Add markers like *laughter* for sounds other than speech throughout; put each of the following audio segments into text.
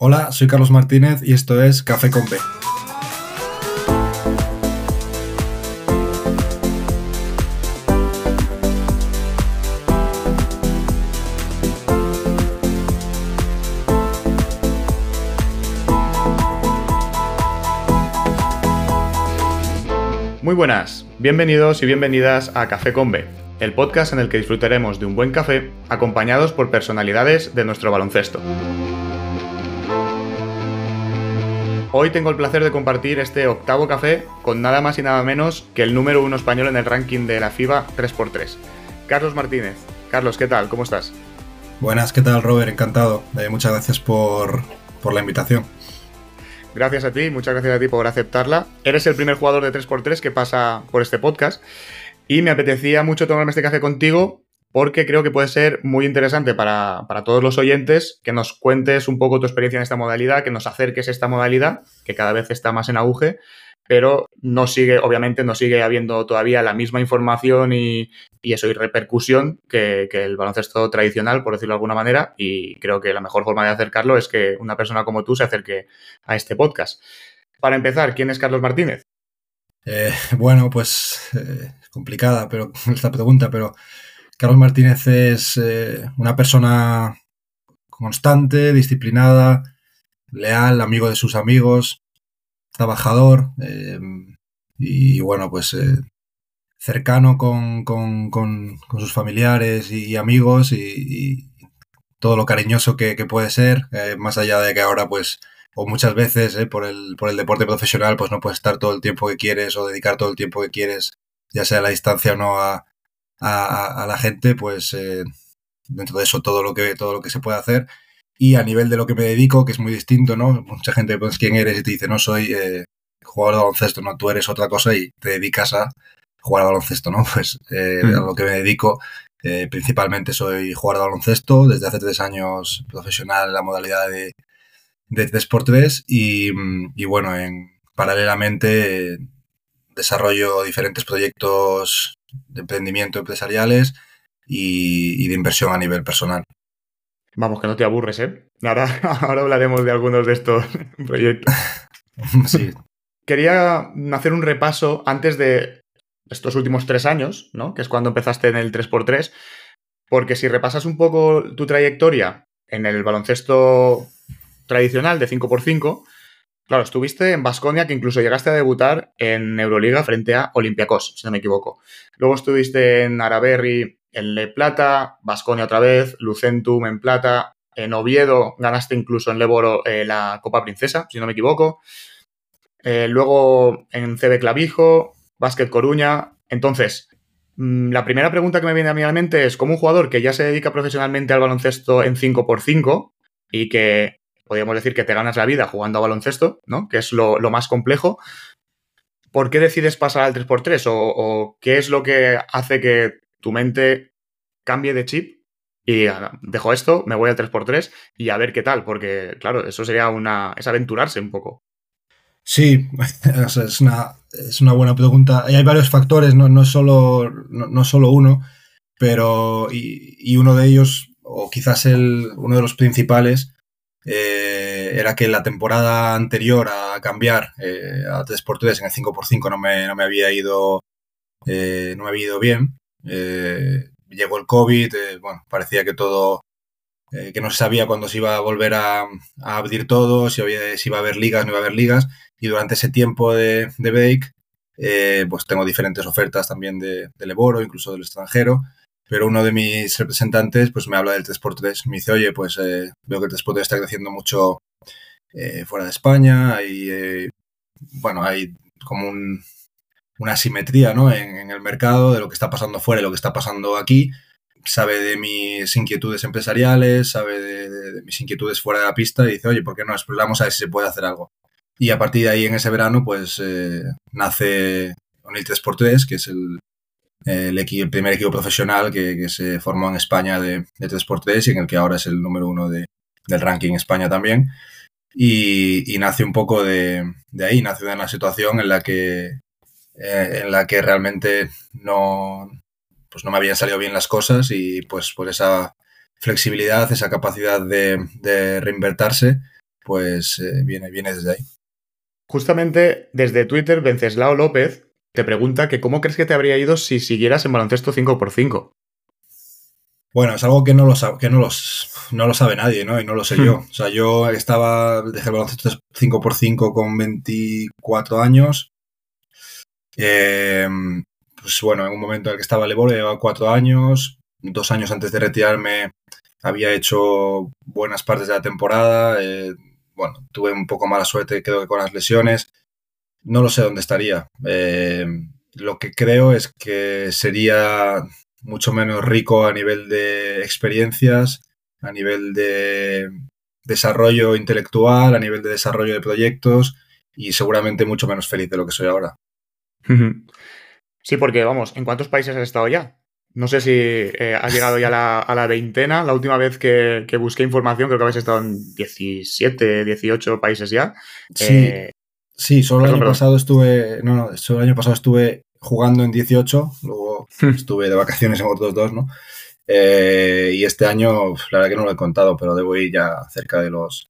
Hola, soy Carlos Martínez y esto es Café con. Muy buenas, bienvenidos y bienvenidas a Café con el podcast en el que disfrutaremos de un buen café acompañados por personalidades de nuestro baloncesto. Hoy tengo el placer de compartir este octavo café con nada más y nada menos que el número uno español en el ranking de la FIBA 3x3, Carlos Martínez. Carlos, ¿qué tal? ¿Cómo estás? Buenas, ¿qué tal Robert? Encantado. Eh, muchas gracias por, por la invitación. Gracias a ti, muchas gracias a ti por aceptarla. Eres el primer jugador de 3x3 que pasa por este podcast y me apetecía mucho tomarme este café contigo porque creo que puede ser muy interesante para, todos los oyentes que nos cuentes un poco tu experiencia en esta modalidad, que nos acerques a esta modalidad, que cada vez está más en auge, pero no sigue, obviamente, no sigue habiendo todavía la misma información y, eso, y repercusión que, el baloncesto tradicional, por decirlo de alguna manera, y creo que la mejor forma de acercarlo es que una persona como tú se acerque a este podcast. Para empezar, ¿quién es Carlos Martínez? Eh, bueno, pues eh, complicada pero *laughs* esta pregunta, pero Carlos Martínez es eh, una persona constante, disciplinada, leal, amigo de sus amigos, trabajador eh, y bueno, pues eh, cercano con, sus familiares y, amigos y, todo lo cariñoso que, puede ser, más allá de que ahora pues o muchas veces por, el, por el deporte profesional pues no puedes estar todo el tiempo que quieres o dedicar todo el tiempo que quieres, ya sea a la distancia o no a, a, la gente, pues eh, dentro de eso todo lo, que, todo lo que se puede hacer. Y a nivel de lo que me dedico, que es muy distinto, ¿no? Mucha gente, pues, ¿quién eres? Y te dice, no, soy eh, jugador de baloncesto, no, tú eres otra cosa y te dedicas a jugar a baloncesto, ¿no? *laughs* Pues eh, a lo que me dedico, principalmente soy jugador de baloncesto, desde hace tres años profesional en la modalidad de, de 3x3 y, y bueno, en, paralelamente desarrollo diferentes proyectos de emprendimiento empresariales y, de inversión a nivel personal. Vamos, que no te aburres, ¿eh? Ahora, *laughs* ahora hablaremos de algunos de estos *laughs* proyectos. *laughs* sí. Quería hacer un repaso antes de estos últimos tres años, ¿no? Que es cuando empezaste en el 3x3, porque si repasas un poco tu trayectoria en el baloncesto tradicional de 5x5, Claro, estuviste en Basconia, que incluso llegaste a debutar en Euroliga frente a Olympiacos, si no me equivoco. Luego estuviste en Araberri en Le Plata, Basconia otra vez, Lucentum en Plata, en Oviedo ganaste incluso en Leboro eh, la Copa Princesa, si no me equivoco. Eh, luego en CB Clavijo, Básquet Coruña. Entonces, mm, la primera pregunta que me viene a mi mente es, como un jugador que ya se dedica profesionalmente al baloncesto en 5x5 y que podríamos decir que te ganas la vida jugando a baloncesto, ¿no? Que es lo, más complejo. ¿Por qué decides pasar al 3x3? O, qué es lo que hace que tu mente cambie de chip y dejo esto, me voy al 3x3 y a ver qué tal? Porque, claro, eso sería una. es aventurarse un poco. Sí, *laughs* es, una, es una buena pregunta. hay varios factores, no, no, solo, no, solo uno, pero. Y, uno de ellos, o quizás el, uno de los principales, eh, era que la temporada anterior a cambiar eh, a 3x3 en el 5x5 no me, no me había ido eh, no me había ido bien. llegó el COVID, bueno, parecía que todo, que no se sabía cuándo se iba a volver a, abrir todo, si, había, si iba a haber ligas, no iba a haber ligas. Y durante ese tiempo de, de break, pues tengo diferentes ofertas también de, de Leboro, incluso del extranjero pero uno de mis representantes pues me habla del 3x3. Me dice, oye, pues eh, veo que el 3x3 está creciendo mucho eh, fuera de España. Hay, eh, bueno, hay como una asimetría ¿no? En, el mercado de lo que está pasando fuera y lo que está pasando aquí. Sabe de mis inquietudes empresariales, sabe de, mis inquietudes fuera de la pista y dice, oye, ¿por qué no exploramos a ver si se puede hacer algo? Y a partir de ahí, en ese verano, pues nace el 3x3, que es el, el, primer equipo profesional que, se formó en España de, de 3x3 y en el que ahora es el número uno de, del ranking España también. Y, nace un poco de, ahí, nace de una situación en la que, eh, en la que realmente no, pues no me habían salido bien las cosas y pues por esa flexibilidad, esa capacidad de, de reinvertirse, pues eh, viene, viene desde ahí. Justamente desde Twitter, Venceslao López te pregunta que cómo crees que te habría ido si siguieras en baloncesto 5x5. Bueno, es algo que no lo, que no los, no lo sabe nadie, ¿no? Y no lo sé yo. O sea, yo estaba, dejé el baloncesto 5x5 con 24 años. Em, pues bueno, en un momento en el que estaba Lebor, llevaba cuatro años. Dos años antes de retirarme había hecho buenas partes de la temporada. Eh, bueno, tuve un poco mala suerte, creo que con las lesiones. No lo sé dónde estaría. Em, lo que creo es que sería mucho menos rico a nivel de experiencias, a nivel de desarrollo intelectual, a nivel de desarrollo de proyectos y seguramente mucho menos feliz de lo que soy ahora. Sí, porque vamos, ¿en cuántos países has estado ya? No sé si eh, has llegado ya a la, veintena. La última vez que, busqué información, creo que habéis estado en 17, 18 países ya. Sí, eh, sí solo el año pasado estuve. No, no, solo el año pasado estuve jugando en 18, luego hmm. estuve de vacaciones en otros dos, ¿no? Eh, y este año, la verdad que no lo he contado, pero debo ir ya cerca de los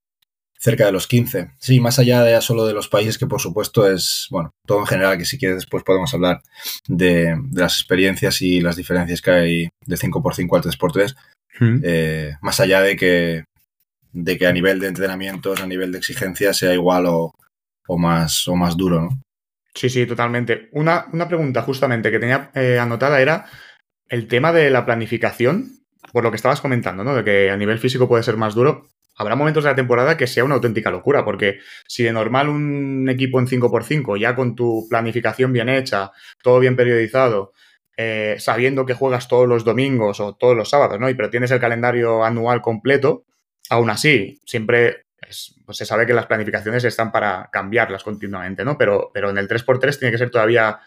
cerca de los 15. Sí, más allá de solo de los países, que por supuesto es, bueno, todo en general, que si quieres después podemos hablar de, las experiencias y las diferencias que hay de 5x5 al 3x3, hmm. eh, más allá de que, de que a nivel de entrenamientos, a nivel de exigencia sea igual o, más, o más duro, ¿no? Sí, sí, totalmente. Una, una pregunta justamente que tenía eh, anotada era el tema de la planificación, por lo que estabas comentando, ¿no? De que a nivel físico puede ser más duro habrá momentos de la temporada que sea una auténtica locura, porque si de normal un equipo en 5x5, ya con tu planificación bien hecha, todo bien periodizado, eh, sabiendo que juegas todos los domingos o todos los sábados, ¿no? Y pero tienes el calendario anual completo, aún así, siempre pues se sabe que las planificaciones están para cambiarlas continuamente, ¿no? Pero, pero en el 3x3 tiene que ser todavía,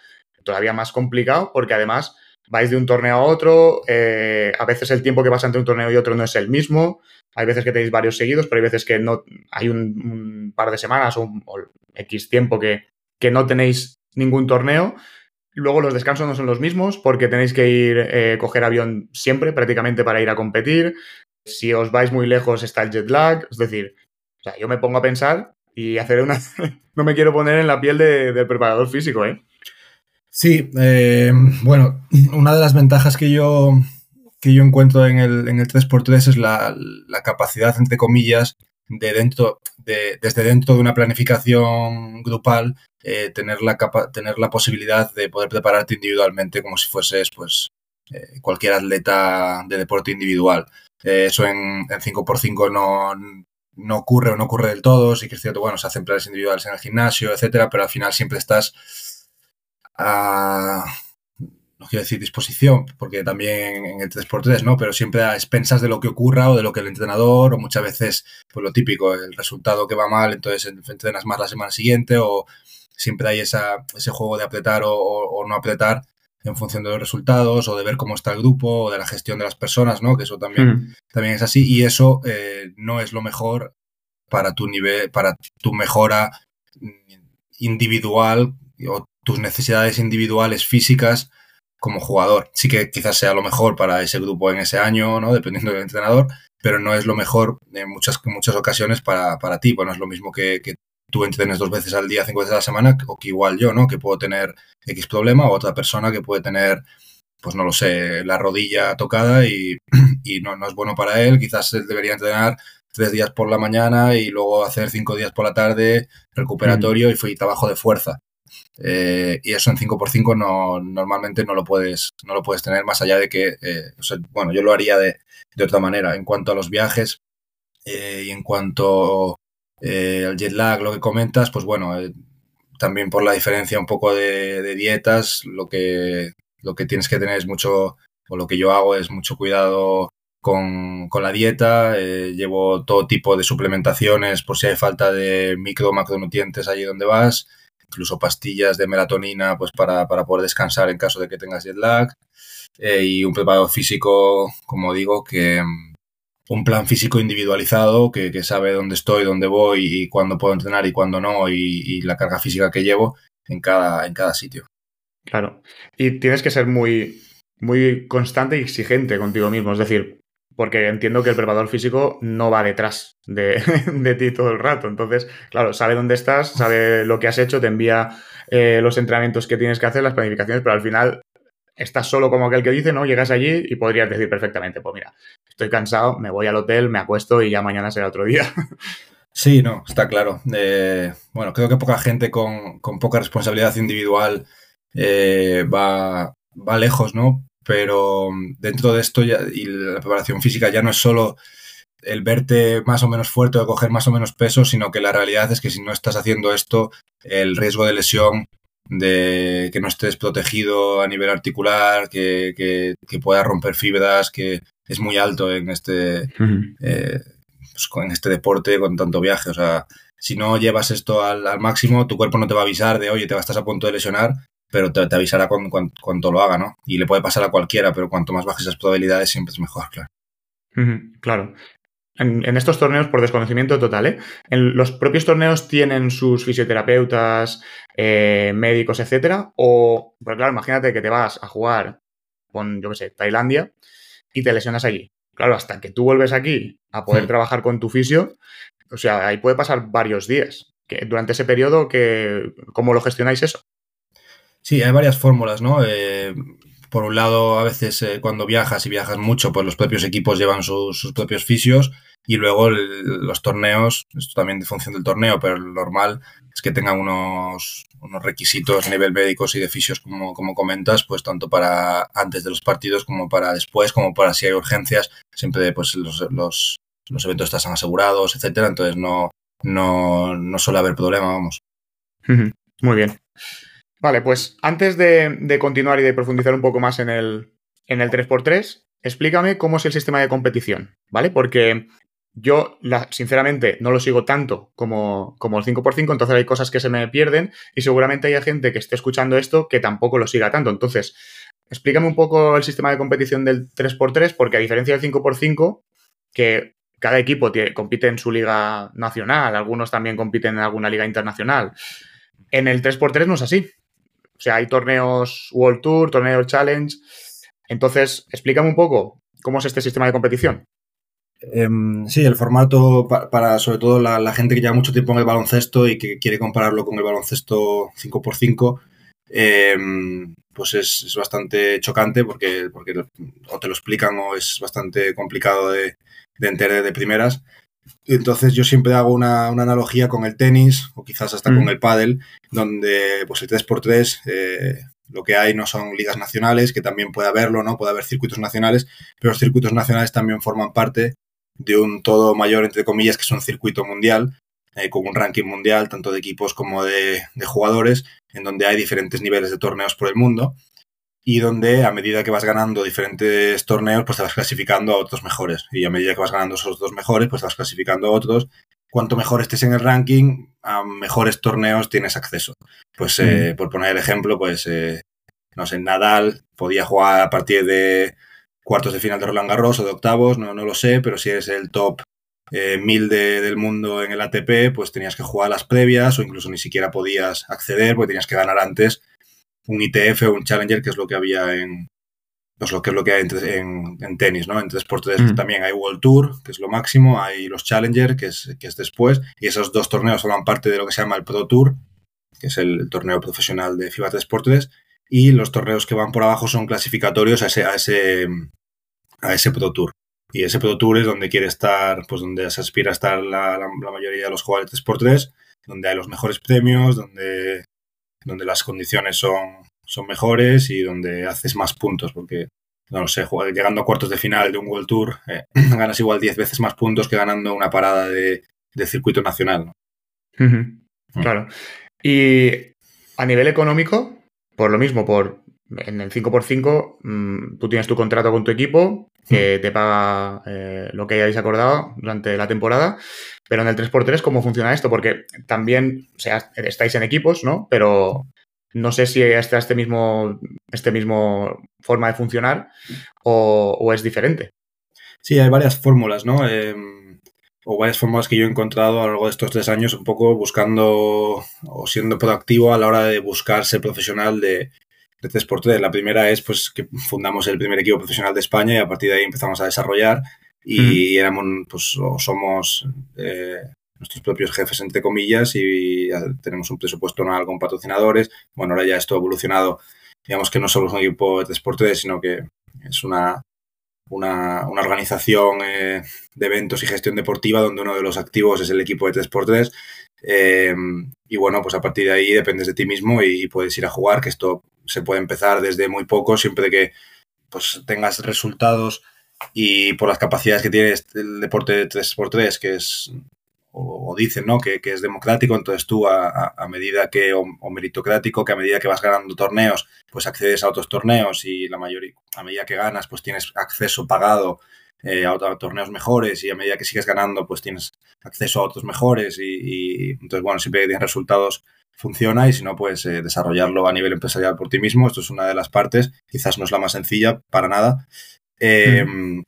todavía más complicado porque además vais de un torneo a otro, eh, a veces el tiempo que pasa entre un torneo y otro no es el mismo, hay veces que tenéis varios seguidos, pero hay veces que no hay un, par de semanas o, un, X tiempo que, que, no tenéis ningún torneo. Luego los descansos no son los mismos porque tenéis que ir, eh, coger avión siempre prácticamente para ir a competir. Si os vais muy lejos está el jet lag. Es decir, o sea, yo me pongo a pensar y hacer una... *laughs* no me quiero poner en la piel del preparador físico, ¿eh? Sí, eh, bueno, una de las ventajas que yo que yo encuentro en el, en el 3x3 es la, capacidad, entre comillas, de dentro, de, desde dentro de una planificación grupal, eh, tener, la tener la posibilidad de poder prepararte individualmente como si fueses pues, eh, cualquier atleta de deporte individual. Eso en, 5x5 no, no ocurre o no ocurre del todo, sí que es cierto, bueno, se hacen planes individuales en el gimnasio, etcétera, pero al final siempre estás a no quiero decir disposición, porque también en el 3x3, ¿no? Pero siempre a expensas de lo que ocurra o de lo que el entrenador, o muchas veces, pues lo típico, el resultado que va mal, entonces entrenas más la semana siguiente, o siempre hay esa, ese juego de apretar o, no apretar en función de los resultados, o de ver cómo está el grupo, o de la gestión de las personas, ¿no? Que eso también, hmm. también es así, y eso eh, no es lo mejor para tu nivel, para tu mejora individual o tus necesidades individuales físicas como jugador. Sí que quizás sea lo mejor para ese grupo en ese año, ¿no? Dependiendo del entrenador, pero no es lo mejor en muchas, muchas ocasiones para, para ti. Bueno, es lo mismo que, que tú entrenes dos veces al día, cinco veces a la semana, o que igual yo, ¿no? Que puedo tener X problema, o otra persona que puede tener, pues no lo sé, la rodilla tocada y, *clears throat* y no, no es bueno para él. Quizás él debería entrenar tres días por la mañana y luego hacer cinco días por la tarde recuperatorio y fue trabajo de fuerza. Eh, y eso en 5x5 no, normalmente no lo, puedes, no lo puedes tener más allá de que, eh, bueno, yo lo haría de, de, otra manera. En cuanto a los viajes eh, y en cuanto al jet lag, lo que comentas, pues bueno, también por la diferencia un poco de, dietas, lo que, lo que tienes que tener es mucho, o lo que yo hago es mucho cuidado con, con, la dieta, llevo todo tipo de suplementaciones por si hay falta de micro macronutrientes allí donde vas, incluso pastillas de melatonina pues para, poder descansar en caso de que tengas jet lag eh, y un preparado físico, como digo, que un plan físico individualizado que, sabe dónde estoy, dónde voy y cuándo puedo entrenar y cuándo no y, la carga física que llevo en cada, en cada sitio. Claro. Y tienes que ser muy, muy constante y exigente contigo mismo. Es decir, porque entiendo que el preparador físico no va detrás de, *laughs* ti todo el rato. Entonces, claro, sabe dónde estás, sabe lo que has hecho, te envía eh, los entrenamientos que tienes que hacer, las planificaciones, pero al final estás solo como aquel que dice, ¿no? Llegas allí y podrías decir perfectamente, pues mira, estoy cansado, me voy al hotel, me acuesto y ya mañana será otro día. *laughs* Sí, no, está claro. Eh, bueno, creo que poca gente con, poca responsabilidad individual eh, va, va lejos, ¿no? pero mm, dentro de esto ya, y la preparación física ya no es solo el verte más o menos fuerte o coger más o menos peso, sino que la realidad es que si no estás haciendo esto, el riesgo de lesión, de que no estés protegido a nivel articular, que, que, pueda romper fibras, que es muy alto en este, eh, pues, en este deporte con tanto viaje. O sea, si no llevas esto al, al, máximo, tu cuerpo no te va a avisar de, oye, te estás a punto de lesionar pero te, avisará cuando, lo haga, ¿no? Y le puede pasar a cualquiera, pero cuanto más bajes las probabilidades siempre es mejor, claro. claro. En, estos torneos, por desconocimiento total, ¿eh? En los propios torneos tienen sus fisioterapeutas, eh, médicos, etcétera. O, pues claro, imagínate que te vas a jugar con, yo qué sé, Tailandia y te lesionas allí. Claro, hasta que tú vuelves aquí a poder hmm. trabajar con tu fisio, o sea, ahí puede pasar varios días. Que durante ese periodo, que, ¿cómo lo gestionáis eso? Sí, hay varias fórmulas, ¿no? Eh, por un lado, a veces eh, cuando viajas y viajas mucho, pues los propios equipos llevan sus propios fisios y luego los torneos, esto también de función del torneo, pero lo normal es que tengan unos, unos requisitos a nivel médicos y de fisios, como, como comentas, pues tanto para antes de los partidos como para después, como para si hay urgencias, siempre pues los, los, los eventos están asegurados, etcétera, entonces no, no, no suele haber problema, vamos. Muy bien. Vale, pues antes de, continuar y de profundizar un poco más en el, en el 3x3, explícame cómo es el sistema de competición, ¿vale? Porque yo, sinceramente, no lo sigo tanto como, como el 5x5, entonces hay cosas que se me pierden y seguramente hay gente que esté escuchando esto que tampoco lo siga tanto. Entonces, explícame un poco el sistema de competición del 3x3, porque a diferencia del 5x5, que cada equipo compite en su liga nacional, algunos también compiten en alguna liga internacional. En el 3x3 no es así. O sea, hay torneos World Tour, torneos Challenge. Entonces, explícame un poco cómo es este sistema de competición. Em, sí, el formato para, sobre todo la, gente que lleva mucho tiempo en el baloncesto y que quiere compararlo con el baloncesto 5x5, em, pues es, bastante chocante porque, porque o te lo explican o es bastante complicado de, de entender de primeras. Entonces yo siempre hago una, analogía con el tenis o quizás hasta con el pádel, donde pues el 3x3 eh, lo que hay no son ligas nacionales, que también puede haberlo, ¿no? Puede haber circuitos nacionales, pero los circuitos nacionales también forman parte de un todo mayor, entre comillas, que es un circuito mundial, eh, con un ranking mundial, tanto de equipos como de, de jugadores, en donde hay diferentes niveles de torneos por el mundo y donde a medida que vas ganando diferentes torneos, pues te vas clasificando a otros mejores. Y a medida que vas ganando esos dos mejores, pues te vas clasificando a otros. Cuanto mejor estés en el ranking, a mejores torneos tienes acceso. Pues eh, por poner el ejemplo, pues eh, no sé, Nadal podía jugar a partir de cuartos de final de Roland Garros o de octavos, no, no lo sé, pero si eres el top eh, mil del mundo en el ATP, pues tenías que jugar las previas o incluso ni siquiera podías acceder porque tenías que ganar antes un ITF o un Challenger, que es lo que había en, pues lo que es lo que hay en, en, tenis, ¿no? En 3x3 también hay World Tour, que es lo máximo, hay los Challenger, que es, que es después, y esos dos torneos forman parte de lo que se llama el Pro Tour, que es el, torneo profesional de FIBA 3x3, y los torneos que van por abajo son clasificatorios a ese, a ese, a ese Pro Tour. Y ese Pro Tour es donde quiere estar, pues donde se aspira a estar la, la, la mayoría de los jugadores 3x3, donde hay los mejores premios, donde donde las condiciones son, son mejores y donde haces más puntos, porque, no sé, llegando a cuartos de final de un World Tour, eh, *clears throat* ganas igual 10 veces más puntos que ganando una parada de, circuito nacional. Mm. Claro. Y a nivel económico, por lo mismo, por en el 5x5, mm, tú tienes tu contrato con tu equipo, que mm. te paga eh, lo que hayáis acordado durante la temporada, pero en el 3x3, ¿cómo funciona esto? Porque también, o sea, estáis en equipos, ¿no? Pero no sé si está este mismo, este mismo forma de funcionar o, es diferente. Sí, hay varias fórmulas, ¿no? Em, o varias fórmulas que yo he encontrado a lo largo de estos tres años, un poco buscando o siendo proactivo a la hora de buscar ser profesional de, de 3x3. La primera es pues que fundamos el primer equipo profesional de España y a partir de ahí empezamos a desarrollar y éramos, pues, o somos eh, nuestros propios jefes, entre comillas, y tenemos un presupuesto anual con patrocinadores. Bueno, ahora ya esto ha evolucionado, digamos que no solo es un equipo de Sport sino que es una, una, organización eh, de eventos y gestión deportiva donde uno de los activos es el equipo de 3x3. Eh, y bueno, pues a partir de ahí dependes de ti mismo y, puedes ir a jugar, que esto se puede empezar desde muy poco, siempre que pues, tengas resultados y por las capacidades que tiene el deporte de 3x3, que es o, dicen ¿no? que, es democrático, entonces tú a, medida que, o, meritocrático, que a medida que vas ganando torneos, pues accedes a otros torneos y la mayoría, a medida que ganas, pues tienes acceso pagado eh, a, torneos mejores y a medida que sigues ganando, pues tienes acceso a otros mejores y, entonces, bueno, siempre que tienes resultados funciona y si no, pues eh, desarrollarlo a nivel empresarial por ti mismo. Esto es una de las partes, quizás no es la más sencilla para nada. Eh, mm.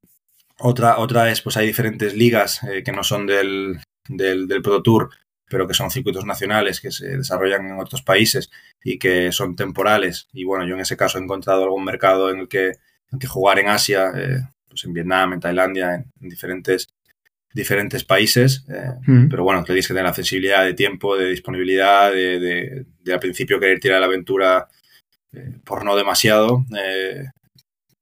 Otra, otra es, pues hay diferentes ligas que no son del, del, del Pro Tour, pero que son circuitos nacionales que se desarrollan en otros países y que son temporales. Y bueno, yo en ese caso he encontrado algún mercado en el que, que jugar en Asia, eh, pues en Vietnam, en Tailandia, en, diferentes, diferentes países. Eh, mm. Pero bueno, tienes que tener la sensibilidad de tiempo, de disponibilidad, de, de, al principio querer tirar la aventura eh, por no demasiado.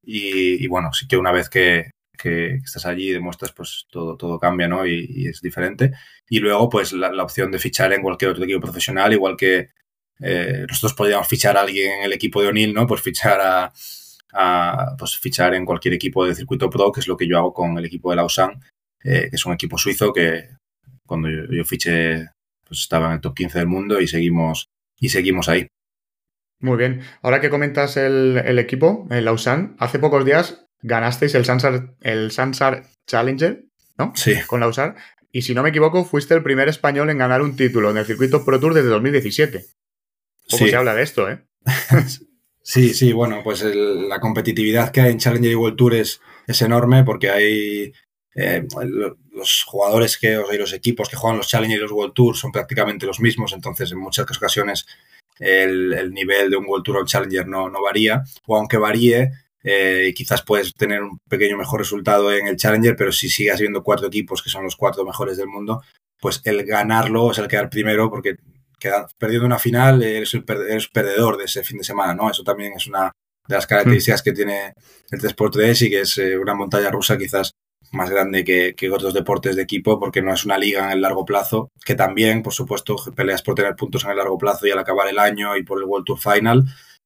Y, bueno, sí que una vez que, que estás allí y demuestras, pues todo, todo cambia, ¿no? Y, es diferente. Y luego, pues la, opción de fichar en cualquier otro equipo profesional, igual que eh, nosotros podríamos fichar a alguien en el equipo de O'Neill, ¿no? Pues fichar a, pues fichar en cualquier equipo de circuito pro, que es lo que yo hago con el equipo de Lausanne, eh, que es un equipo suizo que cuando yo, fiché, pues estaba en el top 15 del mundo y seguimos, y seguimos ahí. Muy bien. Ahora que comentas el, el equipo, el Lausanne, hace pocos días ganasteis el Sansar, el Sansar Challenger, ¿no? Sí. Con Lausar. Y si no me equivoco, fuiste el primer español en ganar un título en el circuito Pro Tour desde 2017. Poco se habla de esto, ¿eh? *laughs* sí, sí, bueno, pues la competitividad que hay en Challenger y World Tour es, enorme porque hay eh, los jugadores que, o los equipos que juegan los Challenger y los World Tour son prácticamente los mismos, entonces en muchas ocasiones el, nivel de un World Tour o Challenger no, no varía, o aunque varíe, eh, quizás puedes tener un pequeño mejor resultado en el Challenger, pero si sigas viendo cuatro equipos que son los cuatro mejores del mundo, pues el ganarlo es el quedar primero porque queda, perdiendo una final eres, el perdedor de ese fin de semana, ¿no? Eso también es una de las características que tiene el 3x3 y que es eh, una montaña rusa quizás más grande que, que, otros deportes de equipo porque no es una liga en el largo plazo, que también, por supuesto, peleas por tener puntos en el largo plazo y al acabar el año y por el World Tour Final,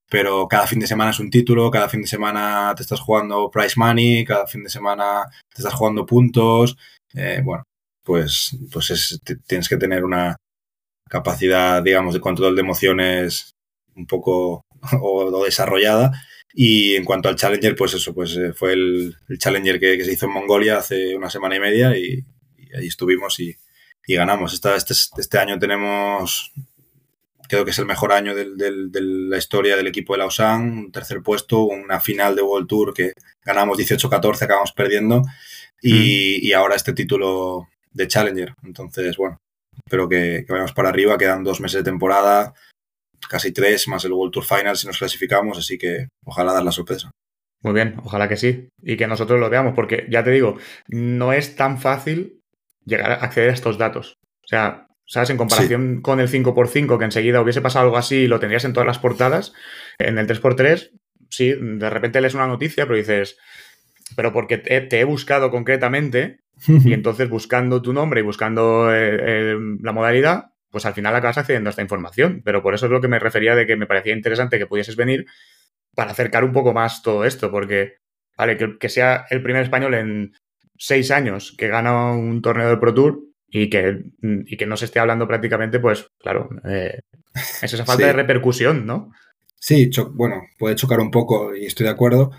pero cada fin de semana es un título, cada fin de semana te estás jugando prize money, cada fin de semana te estás jugando puntos. Eh, bueno, pues, pues tienes que tener una capacidad, digamos, de control de emociones un poco *laughs* o, desarrollada. Y en cuanto al Challenger, pues eso, pues eh, fue el, Challenger que, se hizo en Mongolia hace una semana y media y, ahí estuvimos y, ganamos. este, este año tenemos creo que es el mejor año de la historia del equipo de Lausanne, un tercer puesto, una final de World Tour que ganamos 18-14, acabamos perdiendo, y, ahora este título de Challenger. Entonces, bueno, espero que, vayamos para arriba, quedan dos meses de temporada, casi tres, más el World Tour Final si nos clasificamos, así que ojalá dar la sorpresa. Muy bien, ojalá que sí, y que nosotros lo veamos, porque ya te digo, no es tan fácil llegar a acceder a estos datos. O sea, ¿Sabes? En comparación con el 5x5, que enseguida hubiese pasado algo así y lo tendrías en todas las portadas, en el 3x3, sí, de repente lees una noticia, pero dices, pero porque te, he buscado concretamente, *laughs* y entonces buscando tu nombre y buscando eh, eh, la modalidad, pues al final acabas accediendo a esta información. Pero por eso es lo que me refería de que me parecía interesante que pudieses venir para acercar un poco más todo esto, porque, vale, que, que sea el primer español en seis años que gana un torneo del Pro Tour, y que, y que no se esté hablando prácticamente, pues claro, eh, es esa falta de repercusión, ¿no? Sí, bueno, puede chocar un poco y estoy de acuerdo.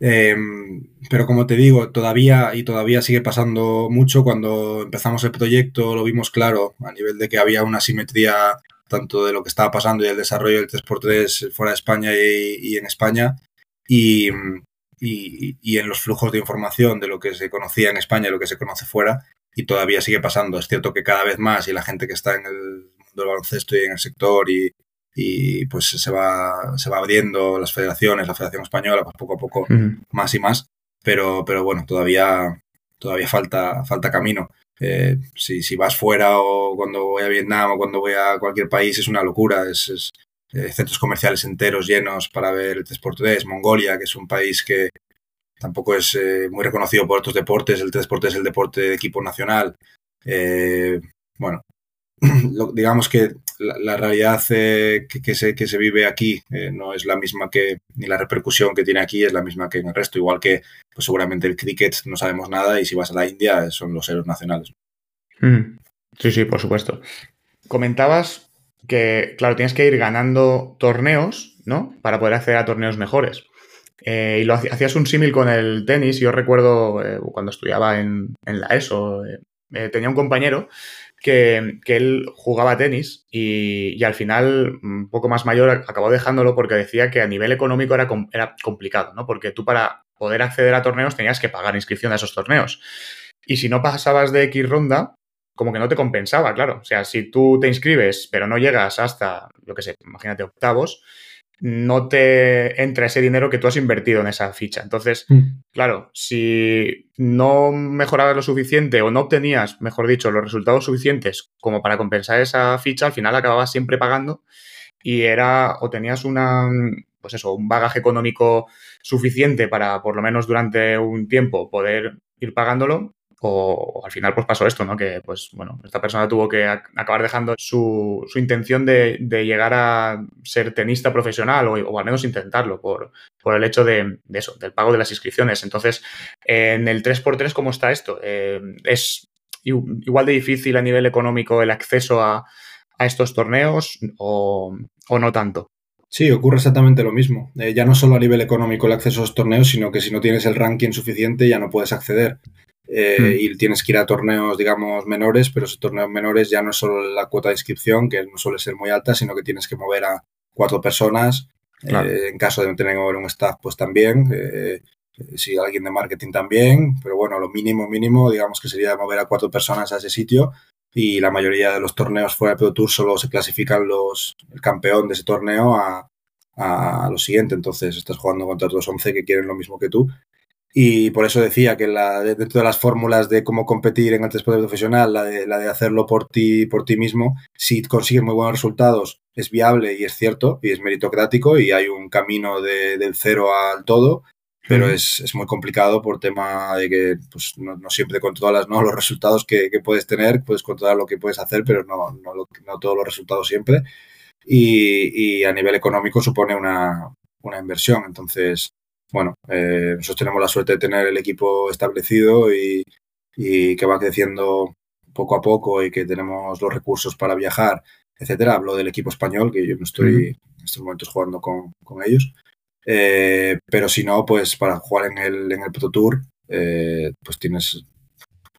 Em, pero como te digo, todavía y todavía sigue pasando mucho. Cuando empezamos el proyecto lo vimos claro a nivel de que había una simetría tanto de lo que estaba pasando y el desarrollo del 3x3 fuera de España y, en España. Y, y, y, en los flujos de información de lo que se conocía en España y lo que se conoce fuera y todavía sigue pasando. Es cierto que cada vez más y la gente que está en el mundo del baloncesto y en el sector y, y pues se va, se va abriendo las federaciones, la Federación Española, pues poco a poco más y más, pero, pero bueno, todavía, todavía falta, falta camino. Eh, si, si, vas fuera o cuando voy a Vietnam o cuando voy a cualquier país es una locura. Es, eh, centros comerciales enteros llenos para ver el tres Mongolia, que es un país que tampoco es eh, muy reconocido por otros deportes. El transporte es el deporte de equipo nacional. bueno, *clears throat* digamos que la, realidad que, se, que se vive aquí no es la misma que, ni la repercusión que tiene aquí es la misma que en el resto, igual que pues seguramente el cricket no sabemos nada y si vas a la India son los héroes nacionales. Mm. Sí, sí, por supuesto. Comentabas que, claro, tienes que ir ganando torneos, ¿no? Para poder acceder a torneos mejores. Eh, y lo hacías un símil con el tenis. Yo recuerdo eh, cuando estudiaba en, la ESO, eh, tenía un compañero que, él jugaba tenis y, al final, un poco más mayor, acabó dejándolo porque decía que a nivel económico era, era complicado, ¿no? Porque tú para poder acceder a torneos tenías que pagar inscripción a esos torneos. Y si no pasabas de X ronda, como que no te compensaba, claro. O sea, si tú te inscribes, pero no llegas hasta, yo qué sé, imagínate, octavos, no te entra ese dinero que tú has invertido en esa ficha. Entonces, mm. claro, si no mejorabas lo suficiente o no obtenías, mejor dicho, los resultados suficientes como para compensar esa ficha, al final acababas siempre pagando y era o tenías una, pues eso, un bagaje económico suficiente para, por lo menos durante un tiempo, poder ir pagándolo o, al final pues pasó esto, ¿no? Que pues bueno, esta persona tuvo que acabar dejando su, intención de, llegar a ser tenista profesional o, al menos intentarlo por, el hecho de, eso, del pago de las inscripciones. Entonces, en el 3x3, ¿cómo está esto? Eh, ¿Es igual de difícil a nivel económico el acceso a, estos torneos o, no tanto? Sí, ocurre exactamente lo mismo. Eh, ya no solo a nivel económico el acceso a estos torneos, sino que si no tienes el ranking suficiente ya no puedes acceder. Eh, hmm. y tienes que ir a torneos, digamos, menores, pero esos torneos menores ya no es solo la cuota de inscripción, que no suele ser muy alta, sino que tienes que mover a cuatro personas. Eh, en caso de no tener un staff, pues también. Eh, si alguien de marketing también, pero bueno, lo mínimo, mínimo, digamos que sería mover a cuatro personas a ese sitio y la mayoría de los torneos fuera de Pro Tour solo se clasifican los, el campeón de ese torneo a, a lo siguiente. Entonces estás jugando contra otros 11 que quieren lo mismo que tú y por eso decía que la, dentro de las fórmulas de cómo competir en el transporte profesional, la de, la de hacerlo por ti, por ti mismo, si consigues muy buenos resultados, es viable y es cierto y es meritocrático y hay un camino de, del cero al todo, pero es, es, muy complicado por tema de que pues, no, no siempre controlas ¿no? los resultados que, que, puedes tener, puedes controlar lo que puedes hacer, pero no, no, no todos los resultados siempre. Y, y, a nivel económico supone una, una inversión. Entonces, bueno, eh, nosotros tenemos la suerte de tener el equipo establecido y, que va creciendo poco a poco y que tenemos los recursos para viajar, etcétera. Hablo del equipo español, que yo no estoy en estos momentos jugando con, ellos. Eh, pero si no, pues para jugar en el, en el Pro Tour, eh, pues tienes,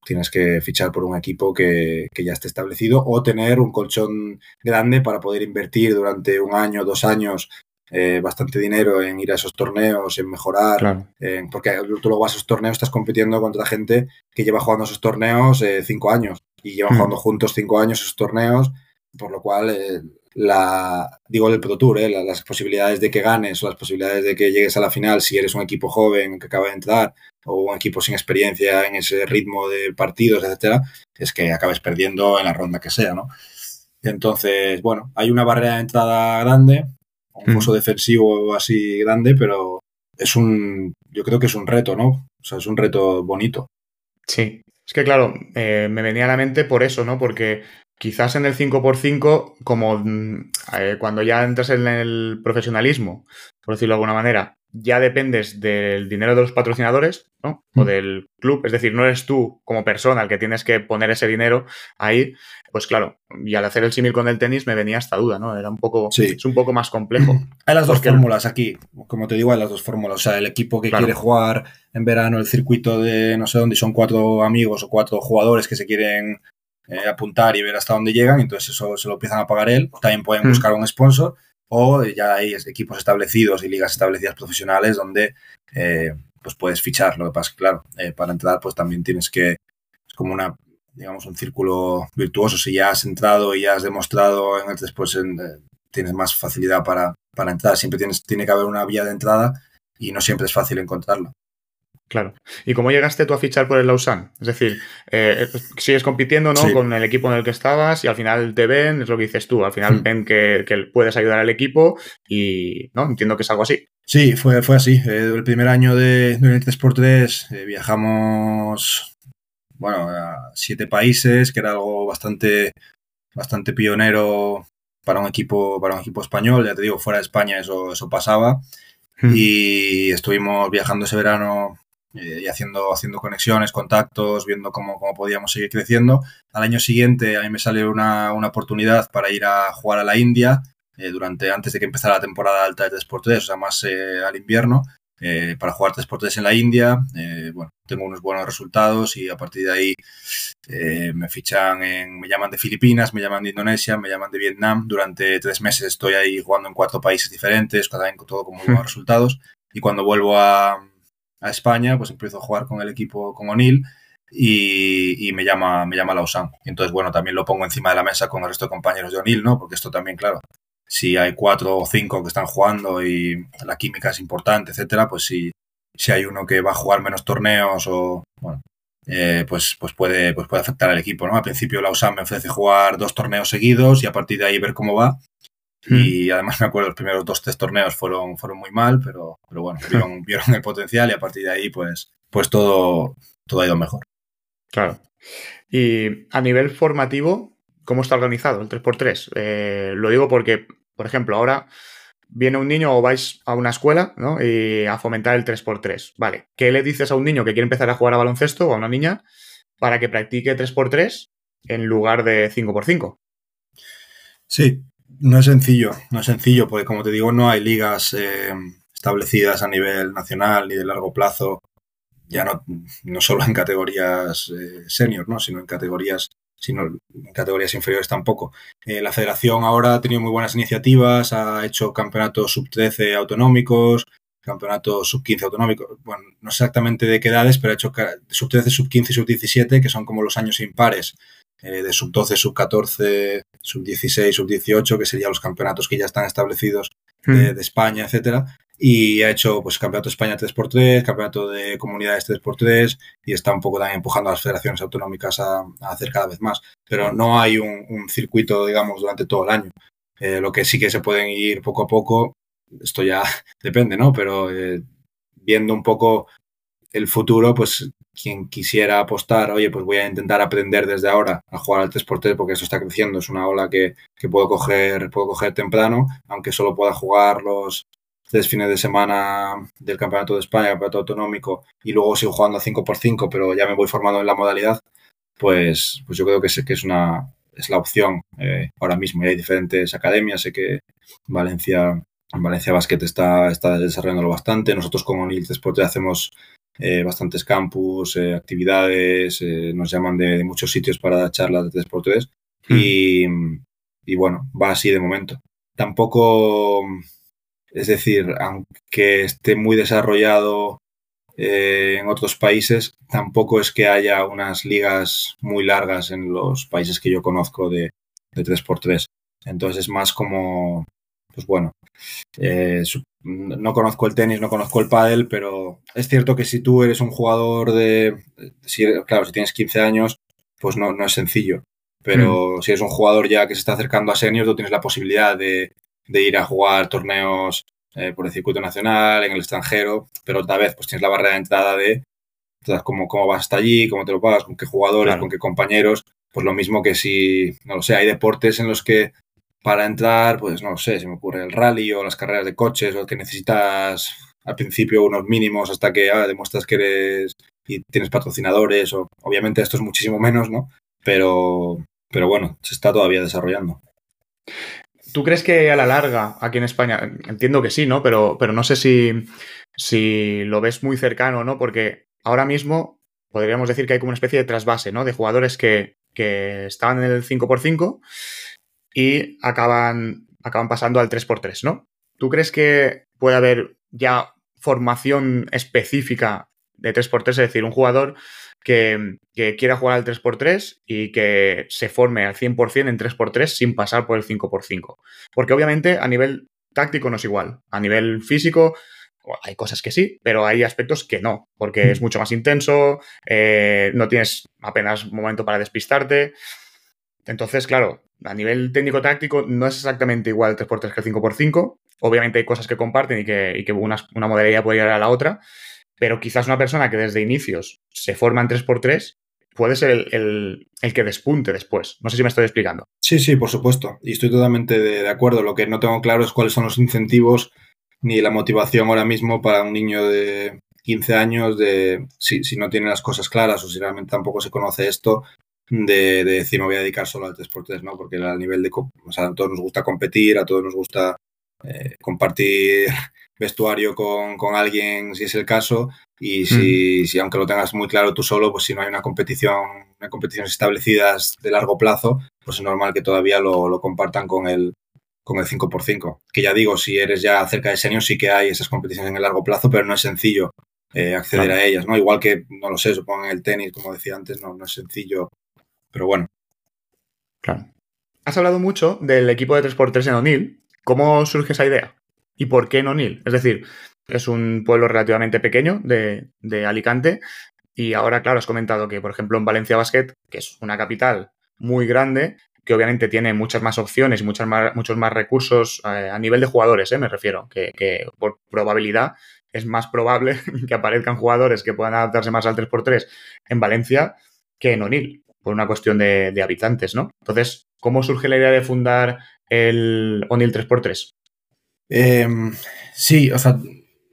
tienes que fichar por un equipo que, que, ya esté establecido o tener un colchón grande para poder invertir durante un año, dos años eh, bastante dinero en ir a esos torneos, en mejorar, porque tú luego vas a esos torneos, estás compitiendo contra gente que lleva jugando esos torneos eh, cinco años y llevan hmm. jugando juntos cinco años esos torneos, por lo cual, eh, la, digo del Pro Tour, las posibilidades de que ganes o las posibilidades de que llegues a la final si eres un equipo joven que acaba de entrar o un equipo sin experiencia en ese ritmo de partidos, etcétera, es que acabes perdiendo en la ronda que sea, ¿no? Entonces, bueno, hay una barrera de entrada grande, un uso defensivo así grande, pero es un, yo creo que es un reto, ¿no? O sea, es un reto bonito. Sí, es que claro, eh, me venía a la mente por eso, ¿no? Porque quizás en el 5x5, como mm, eh, cuando ya entras en el profesionalismo, por decirlo de alguna manera, ya dependes del dinero de los patrocinadores, ¿no? O mm. del club, es decir, no eres tú como persona el que tienes que poner ese dinero ahí, pues claro, y al hacer el símil con el tenis me venía esta duda, ¿no? Era un poco, es un poco más complejo. Hay las dos fórmulas aquí, como te digo, hay las dos fórmulas. O sea, el equipo que quiere jugar en verano el circuito de no sé dónde, son cuatro amigos o cuatro jugadores que se quieren eh, apuntar y ver hasta dónde llegan, entonces eso se lo empiezan a pagar él. También pueden mm. buscar un sponsor o ya hay equipos establecidos y ligas establecidas profesionales donde eh, pues puedes fichar. Lo que pasa que, claro, eh, para entrar pues también tienes que, es como una digamos, un círculo virtuoso. Si ya has entrado y ya has demostrado en el después eh, tienes más facilidad para, para entrar. Siempre tienes, tiene que haber una vía de entrada y no siempre es fácil encontrarla. Claro. ¿Y cómo llegaste tú a fichar por el Lausanne? Es decir, eh, sigues compitiendo ¿no? con el equipo en el que estabas y al final te ven, es lo que dices tú, al final mm. ven que, puedes ayudar al equipo y no entiendo que es algo así. Sí, fue, fue así. Eh, el primer año de, de 3x3 eh, viajamos bueno, a siete países, que era algo bastante, bastante pionero para un equipo, para un equipo español. Ya te digo, fuera de España eso, eso pasaba. Hmm. Y estuvimos viajando ese verano eh, y haciendo, haciendo conexiones, contactos, viendo cómo, cómo, podíamos seguir creciendo. Al año siguiente a mí me salió una, una oportunidad para ir a jugar a la India eh, durante antes de que empezara la temporada alta de Sport o sea, más eh, al invierno. Eh, para jugar 3x3 en la India. Eh, bueno, tengo unos buenos resultados y a partir de ahí eh, me fichan en, me llaman de Filipinas, me llaman de Indonesia, me llaman de Vietnam. Durante tres meses estoy ahí jugando en cuatro países diferentes, cada vez todo con muy buenos resultados. Y cuando vuelvo a, a, España, pues empiezo a jugar con el equipo, con O'Neill. Y, y, me llama me llama Lausanne. Entonces, bueno, también lo pongo encima de la mesa con el resto de compañeros de O'Neill, ¿no? Porque esto también, claro, si hay cuatro o cinco que están jugando y la química es importante, etcétera, pues si, si hay uno que va a jugar menos torneos o bueno, eh, pues, pues, puede, pues puede afectar al equipo, ¿no? Al principio la USAM me ofrece jugar dos torneos seguidos y a partir de ahí ver cómo va. Hmm. Y además *laughs* me acuerdo, los primeros dos, tres torneos fueron, fueron muy mal, pero, pero bueno, *laughs* vieron, vieron el potencial y a partir de ahí, pues, pues todo, todo ha ido mejor. Claro. Y a nivel formativo, cómo está organizado el 3x3. Eh, lo digo porque, por ejemplo, ahora viene un niño o vais a una escuela ¿no? y a fomentar el 3x3. Vale, ¿qué le dices a un niño que quiere empezar a jugar a baloncesto o a una niña para que practique 3x3 en lugar de 5x5? Sí, no es sencillo, no es sencillo, porque como te digo, no hay ligas eh, establecidas a nivel nacional ni de largo plazo, ya no, no solo en categorías eh, senior, ¿no? sino en categorías sino en categorías inferiores tampoco. Eh, la federación ahora ha tenido muy buenas iniciativas, ha hecho campeonatos sub-13 autonómicos, campeonatos sub-15 autonómicos, bueno, no exactamente de qué edades, pero ha hecho sub-13, sub-15 y sub-17, que son como los años impares, eh, de sub-12, sub-14, sub-16, sub-18, que serían los campeonatos que ya están establecidos de, hmm. de España, etcétera y ha hecho pues Campeonato de España 3x3, Campeonato de Comunidades 3x3 y está un poco también empujando a las federaciones autonómicas a, hacer cada vez más. Pero no hay un, circuito, digamos, durante todo el año. Eh, lo que sí que se pueden ir poco a poco, esto ya *laughs* depende, ¿no? Pero eh, viendo un poco el futuro, pues quien quisiera apostar, oye, pues voy a intentar aprender desde ahora a jugar al 3x3 porque eso está creciendo, es una ola que, que puedo, coger, puedo coger temprano, aunque solo pueda jugar los, tres fines de semana del Campeonato de España, Campeonato Autonómico, y luego sigo jugando a 5x5, pero ya me voy formando en la modalidad, pues, pues yo creo que, que es, una, es la opción eh, ahora mismo. Y hay diferentes academias, sé que Valencia, Valencia Basket está, está desarrollándolo bastante. Nosotros con O'Neill Sport hacemos eh, bastantes campus, eh, actividades, nos llaman de, muchos sitios para dar charlas de 3x3 mm. y, y bueno, va así de momento. Tampoco es decir, aunque esté muy desarrollado eh, en otros países, tampoco es que haya unas ligas muy largas en los países que yo conozco de, 3x3. Entonces es más como, pues bueno, eh, no conozco el tenis, no conozco el pádel, pero es cierto que si tú eres un jugador de, claro, si tienes 15 años, pues no, no es sencillo. Pero mm. si eres un jugador ya que se está acercando a senior, tú tienes la posibilidad de, de ir a jugar torneos eh, por el circuito nacional, en el extranjero, pero otra vez pues tienes la barrera de entrada de cómo, cómo vas hasta allí, cómo te lo pagas, con qué jugadores, con qué compañeros, pues lo mismo que si, no lo sé, hay deportes en los que para entrar, pues no sé, se me ocurre el rally o las carreras de coches o que necesitas al principio unos mínimos hasta que ah, demuestras que eres y tienes patrocinadores o obviamente esto es muchísimo menos, ¿no? Pero, pero bueno, se está todavía desarrollando. ¿Tú crees que a la larga, aquí en España, entiendo que sí, ¿no? Pero, pero no sé si, si lo ves muy cercano, ¿no? Porque ahora mismo podríamos decir que hay como una especie de trasvase, ¿no? De jugadores que, que estaban en el 5x5 y acaban, acaban pasando al 3x3, ¿no? ¿Tú crees que puede haber ya formación específica de 3x3? Es decir, un jugador que, quiera jugar al 3x3 y que se forme al 100% en 3x3 sin pasar por el 5x5. Porque obviamente a nivel táctico no es igual. A nivel físico, hay cosas que sí, pero hay aspectos que no, porque es mucho más intenso, eh, no tienes apenas momento para despistarte. Entonces, claro, a nivel técnico-táctico no es exactamente igual el 3x3 que el 5x5. Obviamente hay cosas que comparten y que, una modalidad puede llegar a la otra, pero quizás una persona que desde inicios se forma en 3x3 puede ser el, que despunte después. No sé si me estoy explicando. Sí, sí, por supuesto. Y estoy totalmente de, acuerdo. Lo que no tengo claro es cuáles son los incentivos ni la motivación ahora mismo para un niño de 15 años de si, no tiene las cosas claras o si realmente tampoco se conoce esto, de, decir me voy a dedicar solo al 3x3, ¿no? Porque a nivel de... O sea, a todos nos gusta competir, a todos nos gusta eh, compartir *laughs* vestuario con, con, alguien, si es el caso, y si, mm. si, aunque lo tengas muy claro tú solo, pues si no hay una competición, una competiciones establecidas de largo plazo, pues es normal que todavía lo, lo compartan con el, con el 5x5. Que ya digo, si eres ya cerca de senior, sí que hay esas competiciones en el largo plazo, pero no es sencillo eh, acceder a ellas, ¿no? Igual que, no lo sé, supongo en el tenis, como decía antes, no, no es sencillo, pero bueno. Claro. Has hablado mucho del equipo de 3x3 en O'Neill. ¿Cómo surge esa idea? ¿Y por qué en O'Neill? Es decir, es un pueblo relativamente pequeño de, Alicante. Y ahora, claro, has comentado que, por ejemplo, en Valencia Basket, que es una capital muy grande, que obviamente tiene muchas más opciones y muchas más, muchos más recursos eh, a nivel de jugadores, eh, me refiero, que, por probabilidad es más probable *laughs* que aparezcan jugadores que puedan adaptarse más al 3x3 en Valencia que en O'Neill, por una cuestión de, de habitantes, ¿no? Entonces, ¿cómo surge la idea de fundar el O'Neill 3x3? Em, sí, o sea,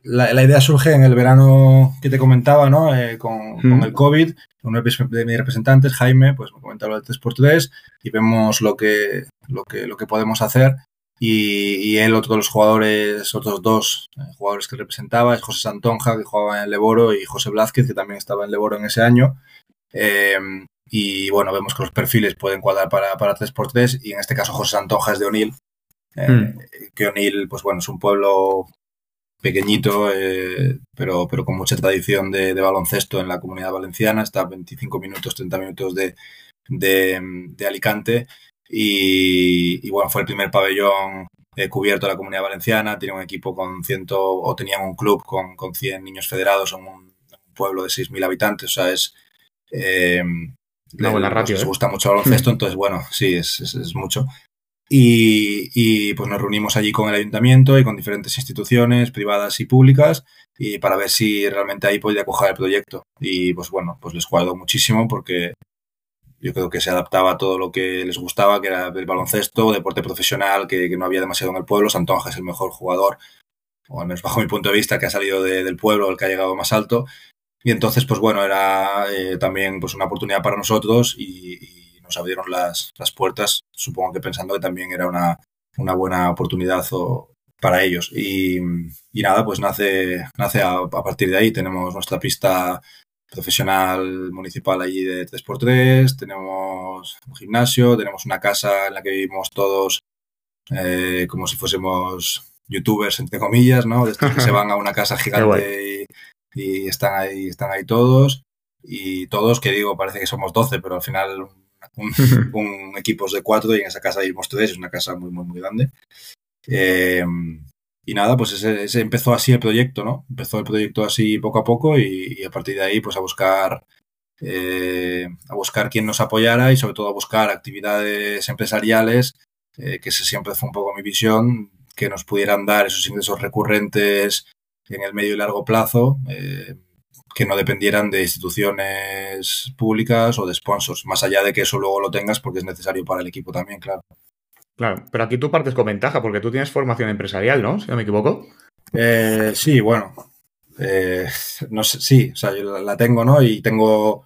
la, idea surge en el verano que te comentaba, ¿no? Eh, con, el COVID. Uno de mis representantes, Jaime, pues me comentaba el 3x3 y vemos lo que, lo que, lo que podemos hacer. Y, él, otro de los jugadores, otros dos eh, jugadores que representaba, es José Santonja, que jugaba en Leboro, y José Blázquez, que también estaba en Leboro en ese año. Em, y bueno, vemos que los perfiles pueden cuadrar para, para 3x3 y en este caso José Santonja es de O'Neill, eh, hmm. Que O'Neill, pues bueno, es un pueblo pequeñito, eh, pero, pero con mucha tradición de, baloncesto en la comunidad valenciana. Está a 25 minutos, 30 minutos de, de, Alicante. Y, bueno, fue el primer pabellón eh, cubierto de la comunidad valenciana. Tiene un equipo con ciento, o tenían un club con, con 100 niños federados en un, pueblo de 6.000 habitantes. O sea, es. Eh, Una buena ratio. Les gusta mucho el baloncesto, entonces, bueno, sí, es, es mucho. Y, pues nos reunimos allí con el ayuntamiento y con diferentes instituciones privadas y públicas y para ver si realmente ahí podía coger el proyecto. Y pues bueno, pues les cuadro muchísimo porque yo creo que se adaptaba a todo lo que les gustaba, que era el baloncesto, deporte profesional, que, no había demasiado en el pueblo. Santonja es el mejor jugador, o al menos bajo mi punto de vista, que ha salido del pueblo, el que ha llegado más alto. Y entonces, pues bueno, era eh, también pues una oportunidad para nosotros y abrieron las, puertas, supongo que pensando que también era una, buena oportunidad para ellos. Y, nada, pues nace, nace a, partir de ahí. Tenemos nuestra pista profesional municipal allí de 3x3, tenemos un gimnasio, tenemos una casa en la que vivimos todos eh, como si fuésemos youtubers, entre comillas, ¿no? De estos que se *laughs* van a una casa gigante y, y, están ahí, están ahí todos. Y todos, que digo, parece que somos 12, pero al final un, *laughs* equipos de cuatro y en esa casa vivimos tres, es una casa muy, muy, muy grande. Eh, y nada, pues ese, empezó así el proyecto, ¿no? Empezó el proyecto así poco a poco y, a partir de ahí, pues a buscar, eh, a buscar quien nos apoyara y sobre todo a buscar actividades empresariales, eh, que ese siempre fue un poco mi visión, que nos pudieran dar esos ingresos recurrentes en el medio y largo plazo que no dependieran de instituciones públicas o de sponsors, más allá de que eso luego lo tengas porque es necesario para el equipo también, claro. Claro, pero aquí tú partes con ventaja porque tú tienes formación empresarial, ¿no? Si no me equivoco. Eh, sí, bueno. Eh, no sé, sí, o sea, yo la tengo, ¿no? Y tengo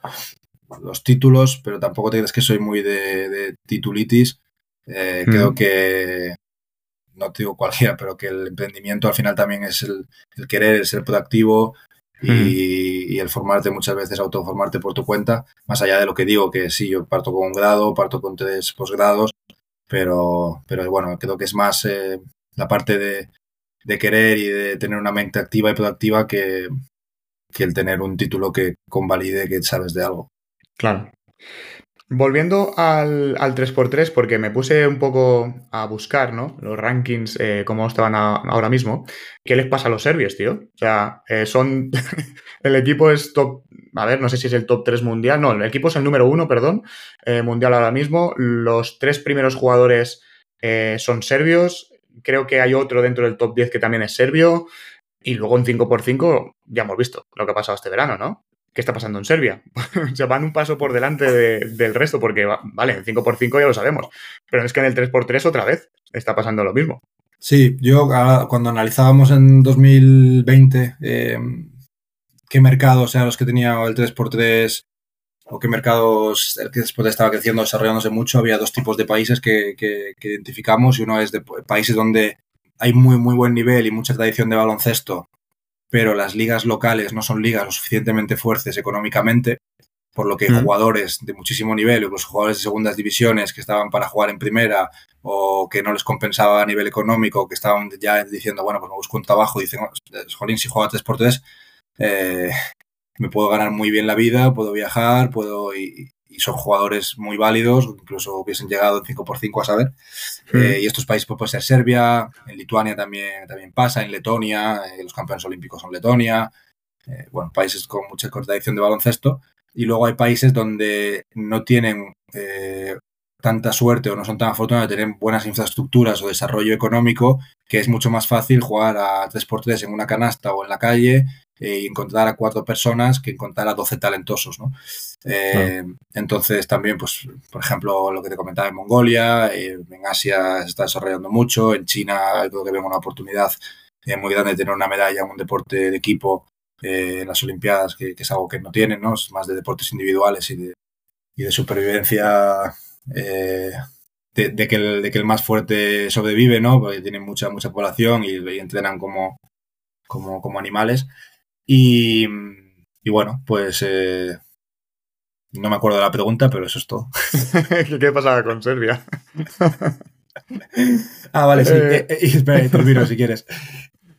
los títulos, pero tampoco te crees que soy muy de, titulitis. Eh, creo que, no te digo cualquiera, pero que el emprendimiento al final también es el, el querer, el ser proactivo, y, el formarte muchas veces, autoformarte por tu cuenta, más allá de lo que digo, que sí, yo parto con un grado, parto con tres posgrados, pero, pero bueno, creo que es más eh, la parte de, de, querer y de tener una mente activa y proactiva que, que el tener un título que convalide que sabes de algo. Claro. Volviendo al, 3x3, porque me puse un poco a buscar, ¿no? Los rankings, eh, cómo estaban ahora mismo. ¿Qué les pasa a los serbios, tío? O sea, eh, son. *laughs* el equipo es top. A ver, no sé si es el top 3 mundial. No, el equipo es el número 1, perdón, eh, mundial ahora mismo. Los tres primeros jugadores son serbios. Creo que hay otro dentro del top 10 que también es serbio. Y luego en 5x5 ya hemos visto lo que ha pasado este verano, ¿no? ¿Qué está pasando en Serbia? *laughs* Se van un paso por delante del resto, porque, vale, en 5x5 ya lo sabemos, pero es que en el 3x3 otra vez está pasando lo mismo. Sí, yo cuando analizábamos en 2020 eh, qué mercados eran los que tenía el 3x3 o qué mercados el que después estaba creciendo, desarrollándose mucho, había dos tipos de países que, que identificamos y uno es de países donde hay muy, muy buen nivel y mucha tradición de baloncesto pero las ligas locales no son ligas lo suficientemente fuertes económicamente, por lo que jugadores de muchísimo nivel, los jugadores de segundas divisiones que estaban para jugar en primera o que no les compensaba a nivel económico, que estaban ya diciendo, bueno, pues me busco un trabajo, dicen, jolín, si juego a 3x3, eh, me puedo ganar muy bien la vida, puedo viajar, puedo... Y, son jugadores muy válidos, incluso hubiesen llegado en 5x5 a saber. Eh, y estos países pues, puede ser Serbia, en Lituania también, también pasa, en Letonia, eh, los campeones olímpicos son Letonia, eh, bueno, países con mucha tradición de baloncesto. Y luego hay países donde no tienen tanta suerte o no son tan afortunados de tener buenas infraestructuras o desarrollo económico, que es mucho más fácil jugar a 3x3 en una canasta o en la calle y encontrar a cuatro personas que encontrar a 12 talentosos, ¿no? Eh, entonces también, pues, por ejemplo, lo que te comentaba en Mongolia, eh, en Asia se está desarrollando mucho, en China creo que vemos una oportunidad eh, muy grande de tener una medalla en un deporte de equipo en las Olimpiadas, que, es algo que no tienen, ¿no? Es más de deportes individuales y de, y de supervivencia de, que el, de que el más fuerte sobrevive, ¿no? Porque tienen mucha, mucha población y, entrenan como, como, como animales. Y, y bueno, pues eh, no me acuerdo de la pregunta, pero eso es todo. *laughs* ¿Qué pasaba con Serbia? *laughs* ah, vale, sí. Eh. Eh, espera, termino si quieres.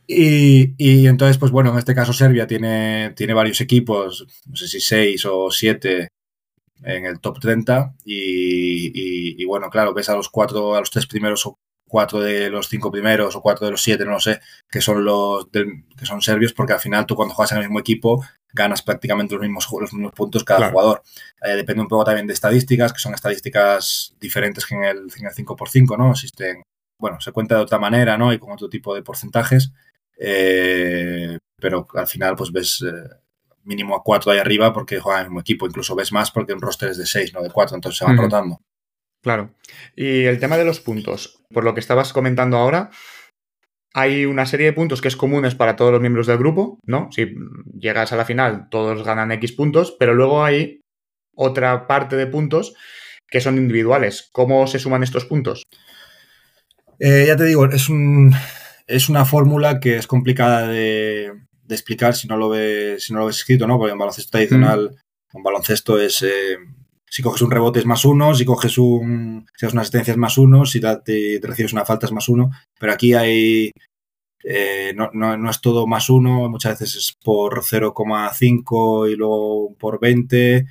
Y, y, entonces, pues bueno, en este caso Serbia tiene, tiene varios equipos, no sé si seis o siete en el top 30 y, y, bueno, claro, ves a los cuatro, a los tres primeros cuatro de los cinco primeros o cuatro de los siete, no lo sé, que son los que son serbios, porque al final tú cuando juegas en el mismo equipo ganas prácticamente los mismos, los mismos puntos cada jugador. Eh, depende un poco también de estadísticas, que son estadísticas diferentes que en el, en el 5x5, ¿no? Existen, bueno, se cuenta de otra manera, ¿no? Y con otro tipo de porcentajes, eh, pero al final pues ves eh, mínimo a cuatro ahí arriba porque juegan en el mismo equipo, incluso ves más porque un roster es de seis, no de cuatro, entonces se van rotando. Claro. Y el tema de los puntos, por lo que estabas comentando ahora, hay una serie de puntos que es comunes para todos los miembros del grupo, ¿no? Si llegas a la final, todos ganan X puntos, pero luego hay otra parte de puntos que son individuales. ¿Cómo se suman estos puntos? Eh, ya te digo, es, un, es una fórmula que es complicada de, explicar si no lo ves, si no lo ves escrito, ¿no? Porque en baloncesto tradicional, un baloncesto es eh, si coges un rebote es más uno, si coges un, si haces una asistencia es más uno, si te, recibes una falta es más uno, pero aquí hay, eh, no, no, es todo más uno, muchas veces es por 0,5 y luego por 20,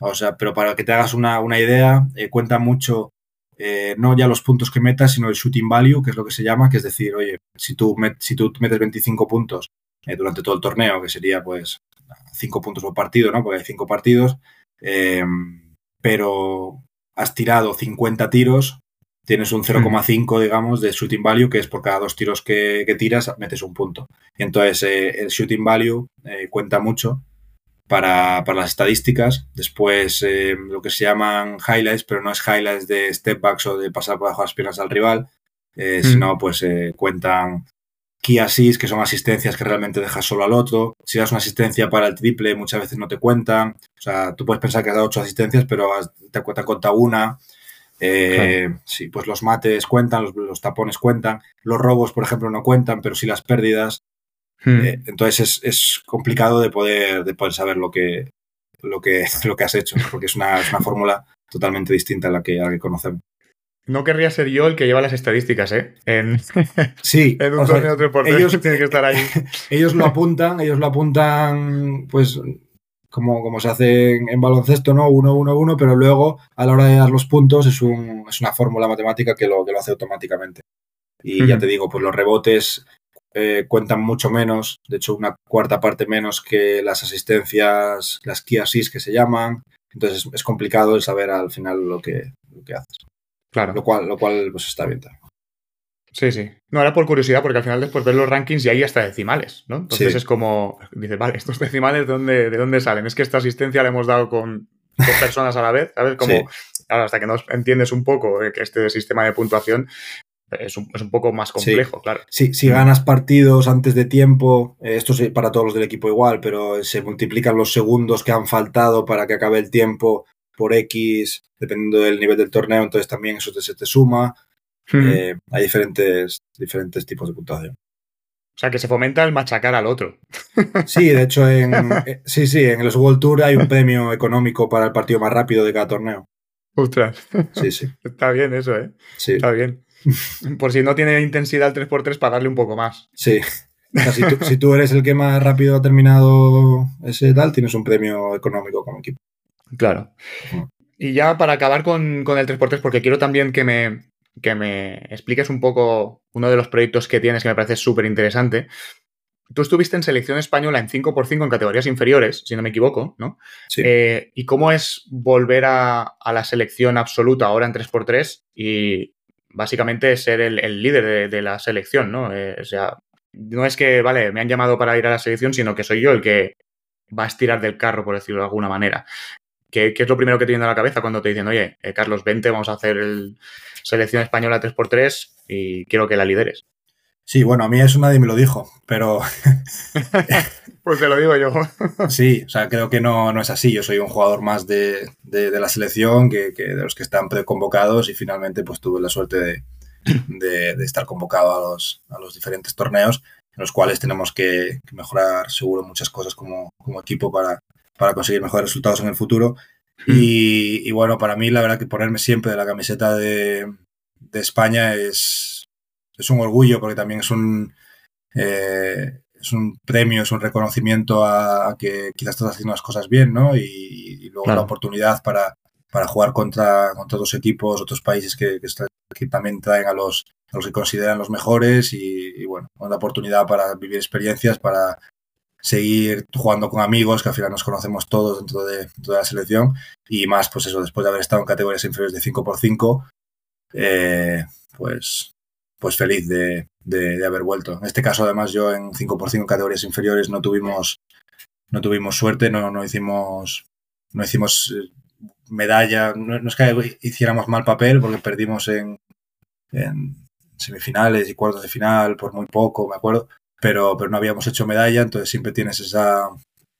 o sea, pero para que te hagas una, idea, eh, cuenta mucho eh, no ya los puntos que metas, sino el shooting value, que es lo que se llama, que es decir, oye, si tú, si tú metes 25 puntos durante todo el torneo, que sería pues 5 puntos por partido, ¿no? Porque hay 5 partidos, eh, pero has tirado 50 tiros, tienes un 0,5, digamos, de shooting value, que es por cada dos tiros que, tiras, metes un punto. Entonces, eh, el shooting value eh, cuenta mucho para, las estadísticas. Después, lo que se llaman highlights, pero no es highlights de step backs o de pasar por debajo de las piernas al rival, sino pues cuentan key assists, que son asistencias que realmente dejas solo al otro. Si das una asistencia para el triple, muchas veces no te cuentan. O sea, tú puedes pensar que has dado ocho asistencias, pero te, te cuenta una. Eh, Sí, pues los mates cuentan, los, tapones cuentan. Los robos, por ejemplo, no cuentan, pero sí las pérdidas. Hmm. Eh, entonces es, complicado de poder, de poder saber lo que, lo, que, *laughs* lo que has hecho, porque es una, es una fórmula totalmente distinta a la que, a la que conocemos. No querría ser yo el que lleva las estadísticas, ¿eh? En, *laughs* sí. en un torneo de ellos *laughs* tiene que estar ahí. *laughs* ellos lo apuntan, ellos lo apuntan, pues como, como se hace en, baloncesto, ¿no? 1-1-1, pero luego a la hora de dar los puntos es, un, es una fórmula matemática que lo, que lo hace automáticamente. Y ya te digo, pues los rebotes eh, cuentan mucho menos, de hecho una cuarta parte menos que las asistencias, las key assists que se llaman, entonces es complicado el saber al final lo que, lo que haces. Claro. Lo cual, lo cual pues está bien. Sí, sí. No, era por curiosidad, porque al final después ves los rankings y hay hasta decimales, ¿no? Entonces es como, dices, vale, estos decimales, ¿de dónde, ¿de dónde salen? Es que esta asistencia la hemos dado con dos personas a la vez, ¿sabes? Como, hasta que no entiendes un poco que este sistema de puntuación es un, poco más complejo, claro. Sí, si ganas partidos antes de tiempo, eh, esto es para todos los del equipo igual, pero se multiplican los segundos que han faltado para que acabe el tiempo por X, dependiendo del nivel del torneo, entonces también eso se te suma. Eh, hay diferentes, diferentes tipos de puntuación. O sea, que se fomenta el machacar al otro. Sí, de hecho, en, *laughs* eh, sí, sí, en los World Tour hay un premio económico para el partido más rápido de cada torneo. Ostras. Sí, sí. *laughs* Está bien eso, ¿eh? Sí. Está bien. *laughs* Por si no tiene intensidad el 3x3, pagarle un poco más. Sí. si, tú, eres el que más rápido ha terminado ese tal, tienes un premio económico como equipo. Claro. Y ya para acabar con, el 3x3, porque quiero también que me, que me expliques un poco uno de los proyectos que tienes que me parece súper interesante. Tú estuviste en selección española en 5x5 en categorías inferiores, si no me equivoco, ¿no? Sí. Eh, ¿Y cómo es volver a, la selección absoluta ahora en 3x3 y básicamente ser el, líder de, la selección, ¿no? Eh, o sea, no es que, vale, me han llamado para ir a la selección, sino que soy yo el que va a estirar del carro, por decirlo de alguna manera. ¿Qué, es lo primero que te viene a la cabeza cuando te dicen, oye, eh, Carlos, vente, vamos a hacer el selección española 3x3 y quiero que la lideres? Sí, bueno, a mí eso nadie me lo dijo, pero... *laughs* pues te lo digo yo. *laughs* sí, o sea, creo que no, no es así. Yo soy un jugador más de, la selección que, de los que están preconvocados y finalmente pues tuve la suerte de, estar convocado a los, a los, diferentes torneos en los cuales tenemos que, mejorar seguro muchas cosas como, equipo para, para, conseguir mejores resultados en el futuro. Hmm. Y, bueno, para mí la verdad que ponerme siempre de la camiseta de, de España es, es un orgullo porque también es un, eh, es un premio, es un reconocimiento a, que quizás estás haciendo las cosas bien, ¿no? Y, luego la oportunidad para, para jugar contra, contra otros equipos, otros países que, que, también traen a los, a los que consideran los mejores y, bueno, una oportunidad para vivir experiencias, para seguir jugando con amigos, que al final nos conocemos todos dentro de, toda la selección y más, pues eso, después de haber estado en categorías inferiores de 5x5, eh, pues pues feliz de, haber vuelto. En este caso, además, yo en 5x5 categorías inferiores no tuvimos, no tuvimos suerte, no, no hicimos, no hicimos eh, medalla, no, es que hiciéramos mal papel porque perdimos en, semifinales y cuartos de final por muy poco, me acuerdo, pero, pero no habíamos hecho medalla, entonces siempre tienes esa,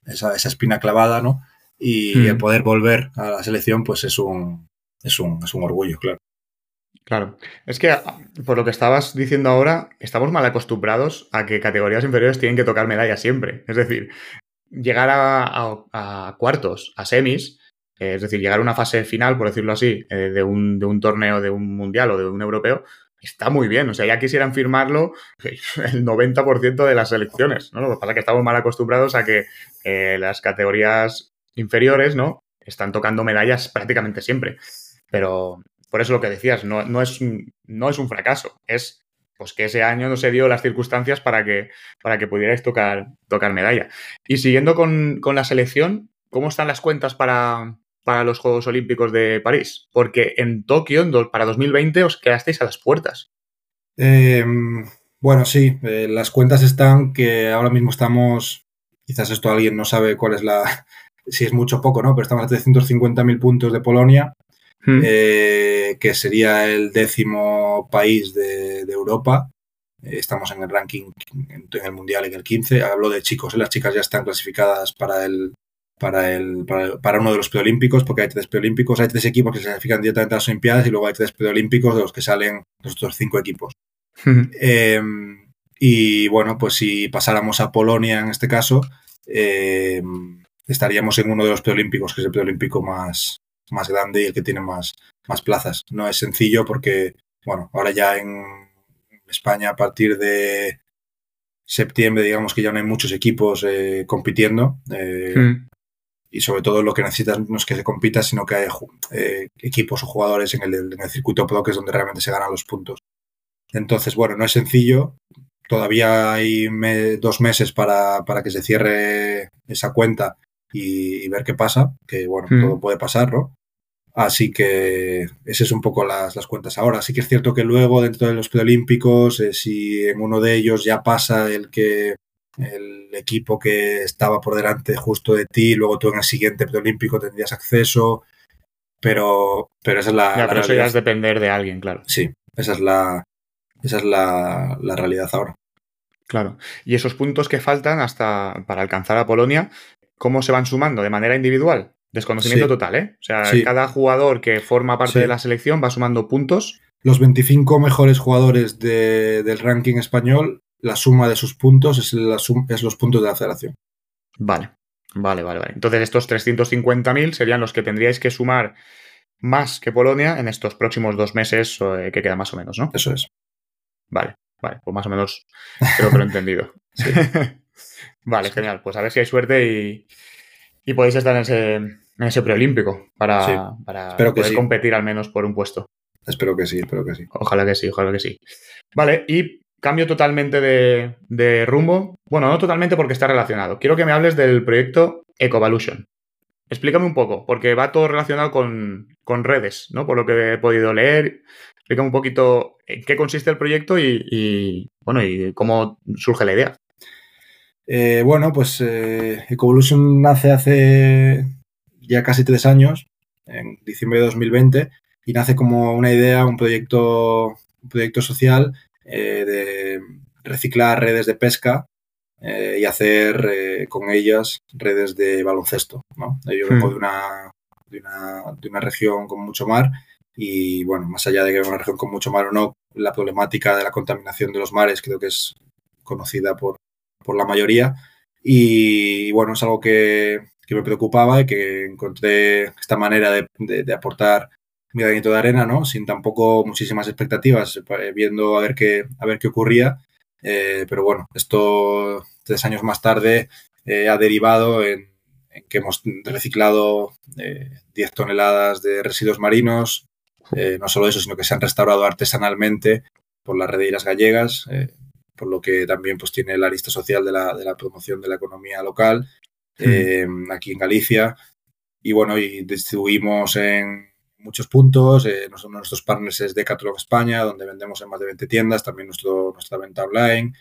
esa, espina clavada, ¿no? Y hmm. el poder volver a la selección, pues es un, es un, es un orgullo, claro. Claro, es que por lo que estabas diciendo ahora, estamos mal acostumbrados a que categorías inferiores tienen que tocar medallas siempre. Es decir, llegar a, cuartos, a semis, eh, es decir, llegar a una fase final, por decirlo así, eh, de, un, de un torneo, de un mundial o de un europeo, está muy bien. O sea, ya quisieran firmarlo *laughs* el 90% de las selecciones, ¿no? Lo que pasa es que estamos mal acostumbrados a que eh, las categorías inferiores, ¿no? Están tocando medallas prácticamente siempre. Pero, por eso lo que decías, no, no, es, un, no es un fracaso, es pues que ese año no se dio las circunstancias para que, para que pudierais tocar, tocar medalla. Y siguiendo con, la selección, ¿cómo están las cuentas para, para los Juegos Olímpicos de París? Porque en Tokio, para 2020, os quedasteis a las puertas. Em, bueno, sí, eh, las cuentas están que ahora mismo estamos, quizás esto alguien no sabe cuál es la, *laughs* si es mucho o poco, ¿no? Pero estamos a 350.000 puntos de Polonia Hmm. Eh, que sería el décimo país de, Europa. Eh, estamos en el ranking, en, el Mundial en el 15. Hablo de chicos, las chicas ya están clasificadas para el, para, el, para, uno de los preolímpicos, porque hay tres preolímpicos, hay tres equipos que se clasifican directamente a las Olimpiadas y luego hay tres preolímpicos de los que salen los otros cinco equipos. Em, y bueno, pues si pasáramos a Polonia en este caso, em, estaríamos en uno de los preolímpicos, que es el preolímpico más, más grande y el que tiene más, más plazas. No es sencillo porque, bueno, ahora ya en España a partir de septiembre, digamos que ya no hay muchos equipos eh, compitiendo. Eh. Y sobre todo lo que necesitas no es que se compita, sino que hay eh, equipos o jugadores en el, en el circuito pro, que es donde realmente se ganan los puntos. Entonces, bueno, no es sencillo. Todavía hay dos meses para, para, que se cierre esa cuenta y, ver qué pasa, que bueno, mm. todo puede pasar, ¿no? Así que esas es un poco las, las, cuentas ahora. Sí que es cierto que luego dentro de los preolímpicos, eh, si en uno de ellos ya pasa el que el equipo que estaba por delante justo de ti, luego tú en el siguiente preolímpico tendrías acceso, pero, pero esa es la... Ya, pero eso ya es depender de alguien, claro. Sí, esa es la, esa es la, la realidad ahora. Claro. Y esos puntos que faltan hasta para alcanzar a Polonia, ¿cómo se van sumando? ¿De manera individual? Desconocimiento total, ¿eh? O sea, cada jugador que forma parte de la selección va sumando puntos. Los 25 mejores jugadores del ranking español, la suma de sus puntos es, la es los puntos de la federación. Vale, vale, vale, vale. Entonces estos 350.000 serían los que tendríais que sumar más que Polonia en estos próximos dos meses eh, que queda más o menos, ¿no? Eso es. Vale, vale, pues más o menos creo que lo he entendido. *laughs* *laughs* vale, genial. Pues a ver si hay suerte y, y podéis estar en ese, en ese preolímpico para, para poder competir al menos por un puesto. Espero que sí, espero que sí. Ojalá que sí, ojalá que sí. Vale, y cambio totalmente de, rumbo. Bueno, no totalmente porque está relacionado. Quiero que me hables del proyecto Ecovolution. Explícame un poco, porque va todo relacionado con, con, redes, ¿no? Por lo que he podido leer. Explícame un poquito en qué consiste el proyecto y, bueno, y cómo surge la idea. Eh, bueno, pues eh, Ecovolution nace hace ya casi tres años, en diciembre de 2020, y nace como una idea, un proyecto, un proyecto social eh, de reciclar redes de pesca eh, y hacer eh, con ellas redes de baloncesto. ¿no? Yo vengo hmm. de, una, de, una, de una región con mucho mar y bueno, más allá de que es una región con mucho mar o no, la problemática de la contaminación de los mares creo que es conocida por, por la mayoría. Y, bueno, es algo que, que, me preocupaba y que encontré esta manera de, de, aportar mi granito de arena, ¿no? Sin tampoco muchísimas expectativas, eh, viendo a ver qué, a ver qué ocurría. Eh, pero bueno, esto tres años más tarde eh, ha derivado en, en, que hemos reciclado 10 toneladas de residuos marinos, eh, no solo eso, sino que se han restaurado artesanalmente por las redeiras gallegas, eh, por lo que también pues, tiene la lista social de la, de la promoción de la economía local eh, aquí en Galicia. Y bueno, y distribuimos en muchos puntos. uno de nuestros partners es Decathlon España, donde vendemos en más de 20 tiendas, también nuestro, nuestra venta online.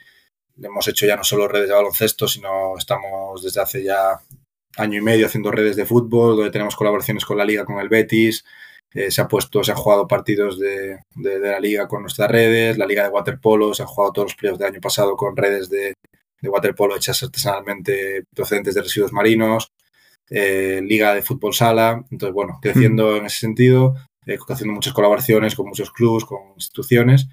Hemos hecho ya no solo redes de baloncesto, sino estamos desde hace ya año y medio haciendo redes de fútbol, donde tenemos colaboraciones con la liga, con el Betis, eh, se ha puesto, se han jugado partidos de, de, la liga con nuestras redes, la liga de waterpolo, se han jugado todos los playoffs del año pasado con redes de, de waterpolo hechas artesanalmente procedentes de residuos marinos, eh, liga de fútbol sala, entonces bueno, creciendo en ese sentido, eh, haciendo muchas colaboraciones con muchos clubs, con instituciones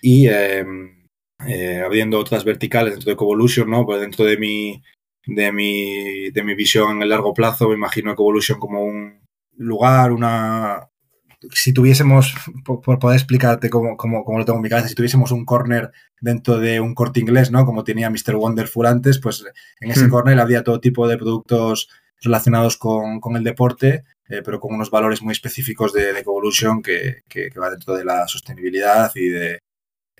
y em, eh, abriendo otras verticales dentro de Ecovolution, ¿no? Pues dentro de mi, de mi, de mi visión en el largo plazo, me imagino Ecovolution como un lugar, una, si tuviésemos, por, poder explicarte cómo, cómo, cómo, lo tengo en mi cabeza, si tuviésemos un corner dentro de un corte inglés, ¿no? Como tenía Mr. Wonderful antes, pues en ese hmm. corner había todo tipo de productos relacionados con, con el deporte, eh, pero con unos valores muy específicos de, de Evolution que, que, que, va dentro de la sostenibilidad y de,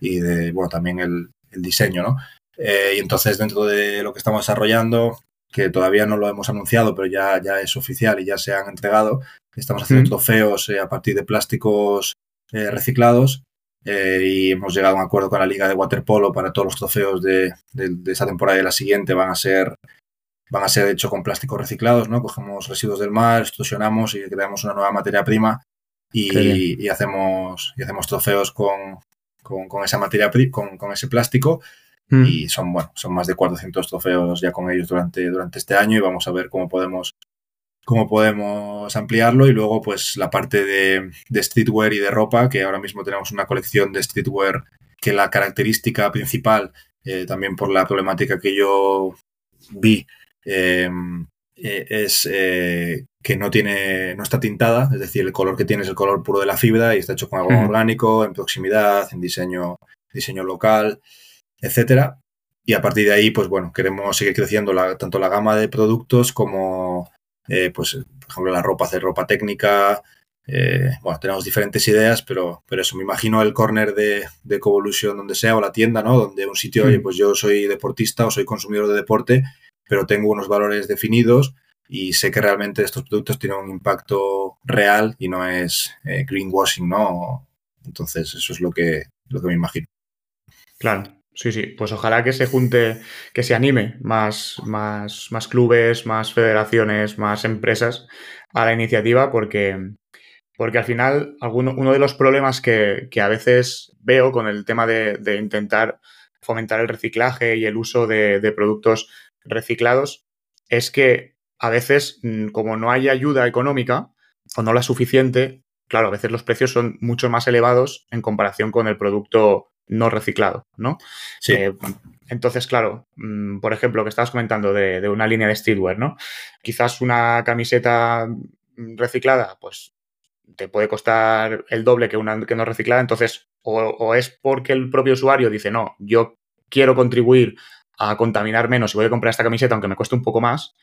y de bueno, también el, el diseño, ¿no? Eh, y entonces dentro de lo que estamos desarrollando, que todavía no lo hemos anunciado, pero ya, ya es oficial y ya se han entregado, Estamos haciendo trofeos eh, a partir de plásticos reciclados eh, y hemos llegado a un acuerdo con la Liga de Waterpolo para todos los trofeos de, de, de esta temporada y de la siguiente van a ser van a ser hechos con plásticos reciclados, ¿no? Cogemos residuos del mar, extrusionamos y creamos una nueva materia prima y, y hacemos, y hacemos trofeos con, con, con esa materia con, con ese plástico mm. y son, bueno, son más de 400 trofeos ya con ellos durante, durante este año y vamos a ver cómo podemos cómo podemos ampliarlo y luego pues la parte de, de, streetwear y de ropa, que ahora mismo tenemos una colección de streetwear que la característica principal, eh, también por la problemática que yo vi, eh, eh, es eh, que no tiene, no está tintada, es decir, el color que tiene es el color puro de la fibra y está hecho con algo mm. orgánico, en proximidad, en diseño, diseño local, etcétera. Y a partir de ahí, pues bueno, queremos seguir creciendo la, tanto la gama de productos como pues, por ejemplo, la ropa, hacer ropa técnica. bueno, tenemos diferentes ideas, pero, pero eso, me imagino el corner de, de Covolution donde sea o la tienda, ¿no? Donde un sitio, oye, pues yo soy deportista o soy consumidor de deporte, pero tengo unos valores definidos y sé que realmente estos productos tienen un impacto real y no es greenwashing, ¿no? Entonces, eso es lo que, lo que me imagino. Claro, sí, sí. Pues ojalá que se junte, que se anime más, más, más clubes, más federaciones, más empresas a la iniciativa, porque, porque al final alguno, uno de los problemas que, a veces veo con el tema de, intentar fomentar el reciclaje y el uso de, de productos reciclados es que a veces, mm, como no hay ayuda económica o no la suficiente, claro, a veces los precios son mucho más elevados en comparación con el producto no reciclado, ¿no? Sí. Eh, entonces, claro, mm, por ejemplo, lo que estabas comentando de, una línea de streetwear, ¿no? Quizás una camiseta reciclada, pues te puede costar el doble que una que no reciclada, entonces o, es porque el propio usuario dice, no, yo quiero contribuir a contaminar menos y voy a comprar esta camiseta aunque me cueste un poco más,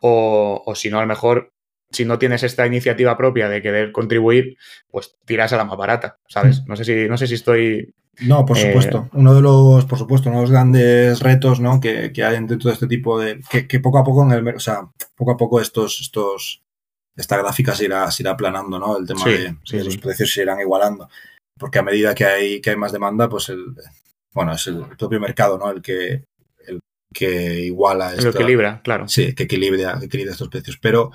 o, o si no, a lo mejor si no tienes esta iniciativa propia de querer contribuir, pues tiras a la más barata, ¿sabes? Mm. No sé si, no sé si estoy. No, por eh, supuesto. Uno de los, por supuesto, uno de los grandes retos, ¿no? Que, hay dentro de este tipo de. Que, poco a poco en el o sea, poco a poco estos, estos, esta gráfica se irá, se irá aplanando, ¿no? El tema de, los precios se irán igualando. Porque a medida que hay, que hay más demanda, pues el bueno, es el propio mercado, ¿no? El que, que iguala. Esta, que equilibra, claro. Sí, que equilibra, que equilibra estos precios. Pero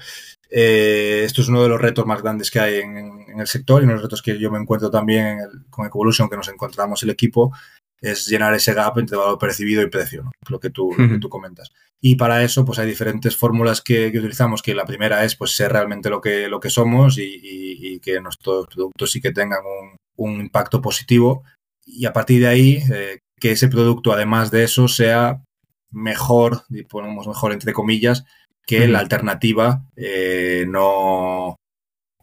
eh, esto es uno de los retos más grandes que hay en, el sector y uno de los retos que yo me encuentro también con Evolution, que nos encontramos el equipo, es llenar ese gap entre valor percibido y precio, ¿no? lo, que tú, tú comentas. Y para eso, pues hay diferentes fórmulas que, utilizamos, que la primera es pues ser realmente lo que, lo que somos y, que nuestros productos sí que tengan un, impacto positivo. Y a partir de ahí, eh, que ese producto, además de eso, sea mejor, y ponemos mejor entre comillas, que la alternativa eh, no,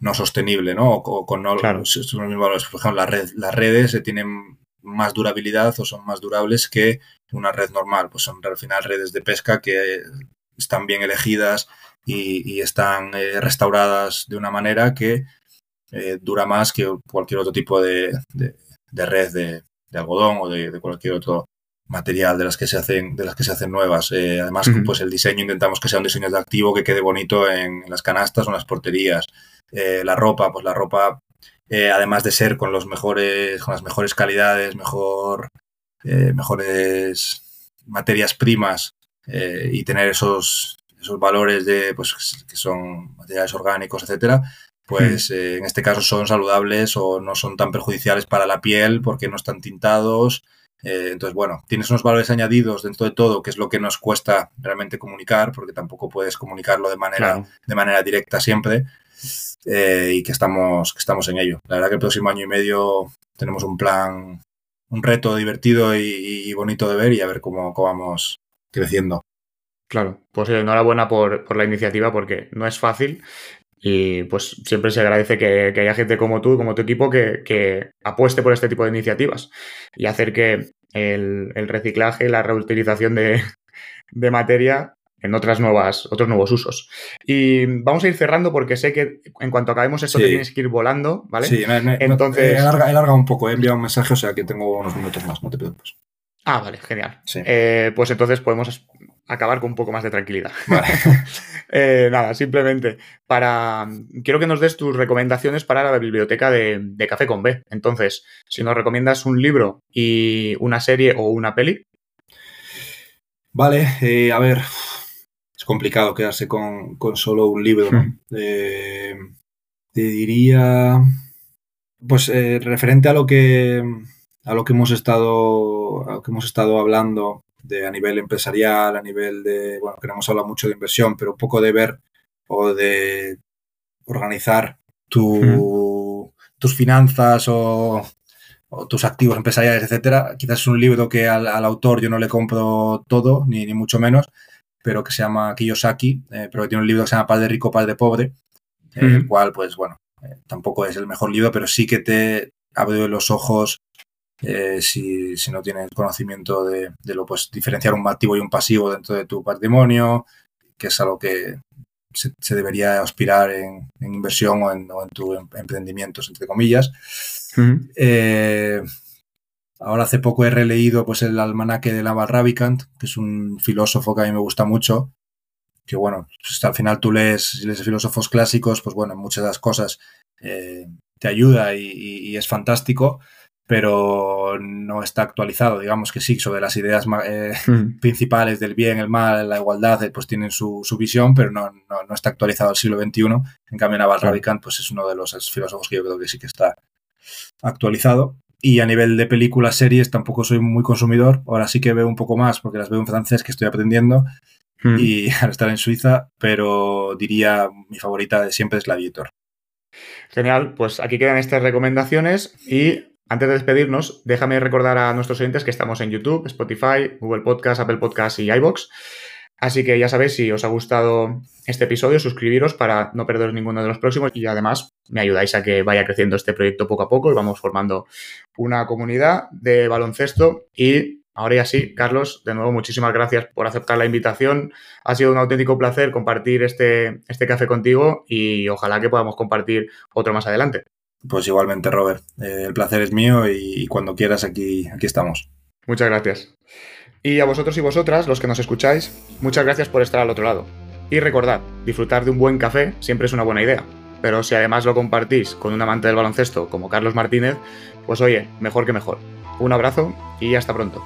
no sostenible, ¿no? O, con no, claro. son los valores. Por ejemplo, las redes tienen más durabilidad o son más durables que una red normal. Pues son al final redes de pesca que están bien elegidas y, están eh, restauradas de una manera que eh, dura más que cualquier otro tipo de, red de, algodón o de, cualquier otro material de las que se hacen, de las que se hacen nuevas. Eh, además, pues el diseño intentamos que sea un diseño atractivo, que quede bonito en, las canastas o en las porterías. Eh, la ropa, pues la ropa, eh, además de ser con los mejores, con las mejores calidades, mejor, mejores materias primas y tener esos, esos valores de, pues, que son materiales orgánicos, etcétera, pues en este caso son saludables o no son tan perjudiciales para la piel porque no están tintados, eh, entonces, bueno, tienes unos valores añadidos dentro de todo, que es lo que nos cuesta realmente comunicar, porque tampoco puedes comunicarlo de manera, de manera directa siempre, eh, y que estamos, que estamos en ello. La verdad que el próximo año y medio tenemos un plan, un reto divertido y, bonito de ver y a ver cómo, vamos creciendo. Claro, pues enhorabuena por, por, la iniciativa porque no es fácil y pues siempre se agradece que, haya gente como tú, como tu equipo, que, apueste por este tipo de iniciativas y hacer que el, reciclaje y la reutilización de, materia en otras nuevas, otros nuevos usos. Y vamos a ir cerrando porque sé que en cuanto acabemos esto te tienes que ir volando, ¿vale? Sí, entonces... He alargado un poco, he enviado un mensaje, o sea que tengo unos minutos más, no te preocupes. Ah, vale, genial. Eh, pues entonces podemos acabar con un poco más de tranquilidad. *laughs* *laughs* Eh, nada, simplemente para. Quiero que nos des tus recomendaciones para la biblioteca de, Café con B. Entonces, si nos recomiendas un libro y una serie o una peli. Vale, eh, a ver. Es complicado quedarse con, solo un libro. Hmm. te diría. Pues referente a lo que a lo que hemos estado, a lo que hemos estado hablando de, a nivel empresarial, a nivel de, bueno, que no hemos hablado mucho de inversión, pero un poco de ver o de organizar tu, tus finanzas o, tus activos empresariales, etcétera. Quizás es un libro que al, autor yo no le compro todo, ni, ni, mucho menos, pero que se llama Kiyosaki, eh, pero que tiene un libro que se llama Padre Rico, Padre Pobre, el cual, pues bueno, eh, tampoco es el mejor libro, pero sí que te abre los ojos eh, si, no tienes conocimiento de, lo pues diferenciar un activo y un pasivo dentro de tu patrimonio, que es algo que, se, debería aspirar en, en, o en, tu em, emprendimientos, entre comillas. Eh, ahora hace poco he releído pues, el almanaque de Lama Ravikant, que es un filósofo que a mí me gusta mucho, que bueno, pues, al final tú lees, lees filósofos clásicos, pues bueno, muchas de las cosas eh, te ayuda y, es fantástico, pero no está actualizado. Digamos que sí, sobre las ideas eh, hmm. principales del bien, el mal, la igualdad, eh, pues tienen su, visión, pero no, no, está actualizado al siglo XXI. En cambio, Naval Ravikant pues es uno de los filósofos que yo creo que sí que está actualizado. Y a nivel de películas, series, tampoco soy muy consumidor. Ahora sí que veo un poco más porque las veo en francés, que estoy aprendiendo. Hmm. Y *laughs* al estar en Suiza, pero diría mi favorita de siempre es la Gladiator. Genial, pues aquí quedan estas recomendaciones y antes de despedirnos, déjame recordar a nuestros oyentes que estamos en YouTube, Spotify, Google Podcast, Apple Podcast y iBox. Así que ya sabéis, si os ha gustado este episodio, suscribiros para no perderos ninguno de los próximos y además me ayudáis a que vaya creciendo este proyecto poco a poco y vamos formando una comunidad de baloncesto y Ahora ya sí, Carlos, de nuevo muchísimas gracias por aceptar la invitación. Ha sido un auténtico placer compartir este, este café contigo y ojalá que podamos compartir otro más adelante. Pues igualmente, Robert. Eh, el placer es mío y, cuando quieras aquí, aquí estamos. Muchas gracias. Y a vosotros y vosotras, los que nos escucháis, muchas gracias por estar al otro lado. Y recordad, disfrutar de un buen café siempre es una buena idea. Pero si además lo compartís con un amante del baloncesto como Carlos Martínez, pues oye, mejor que mejor. Un abrazo y hasta pronto.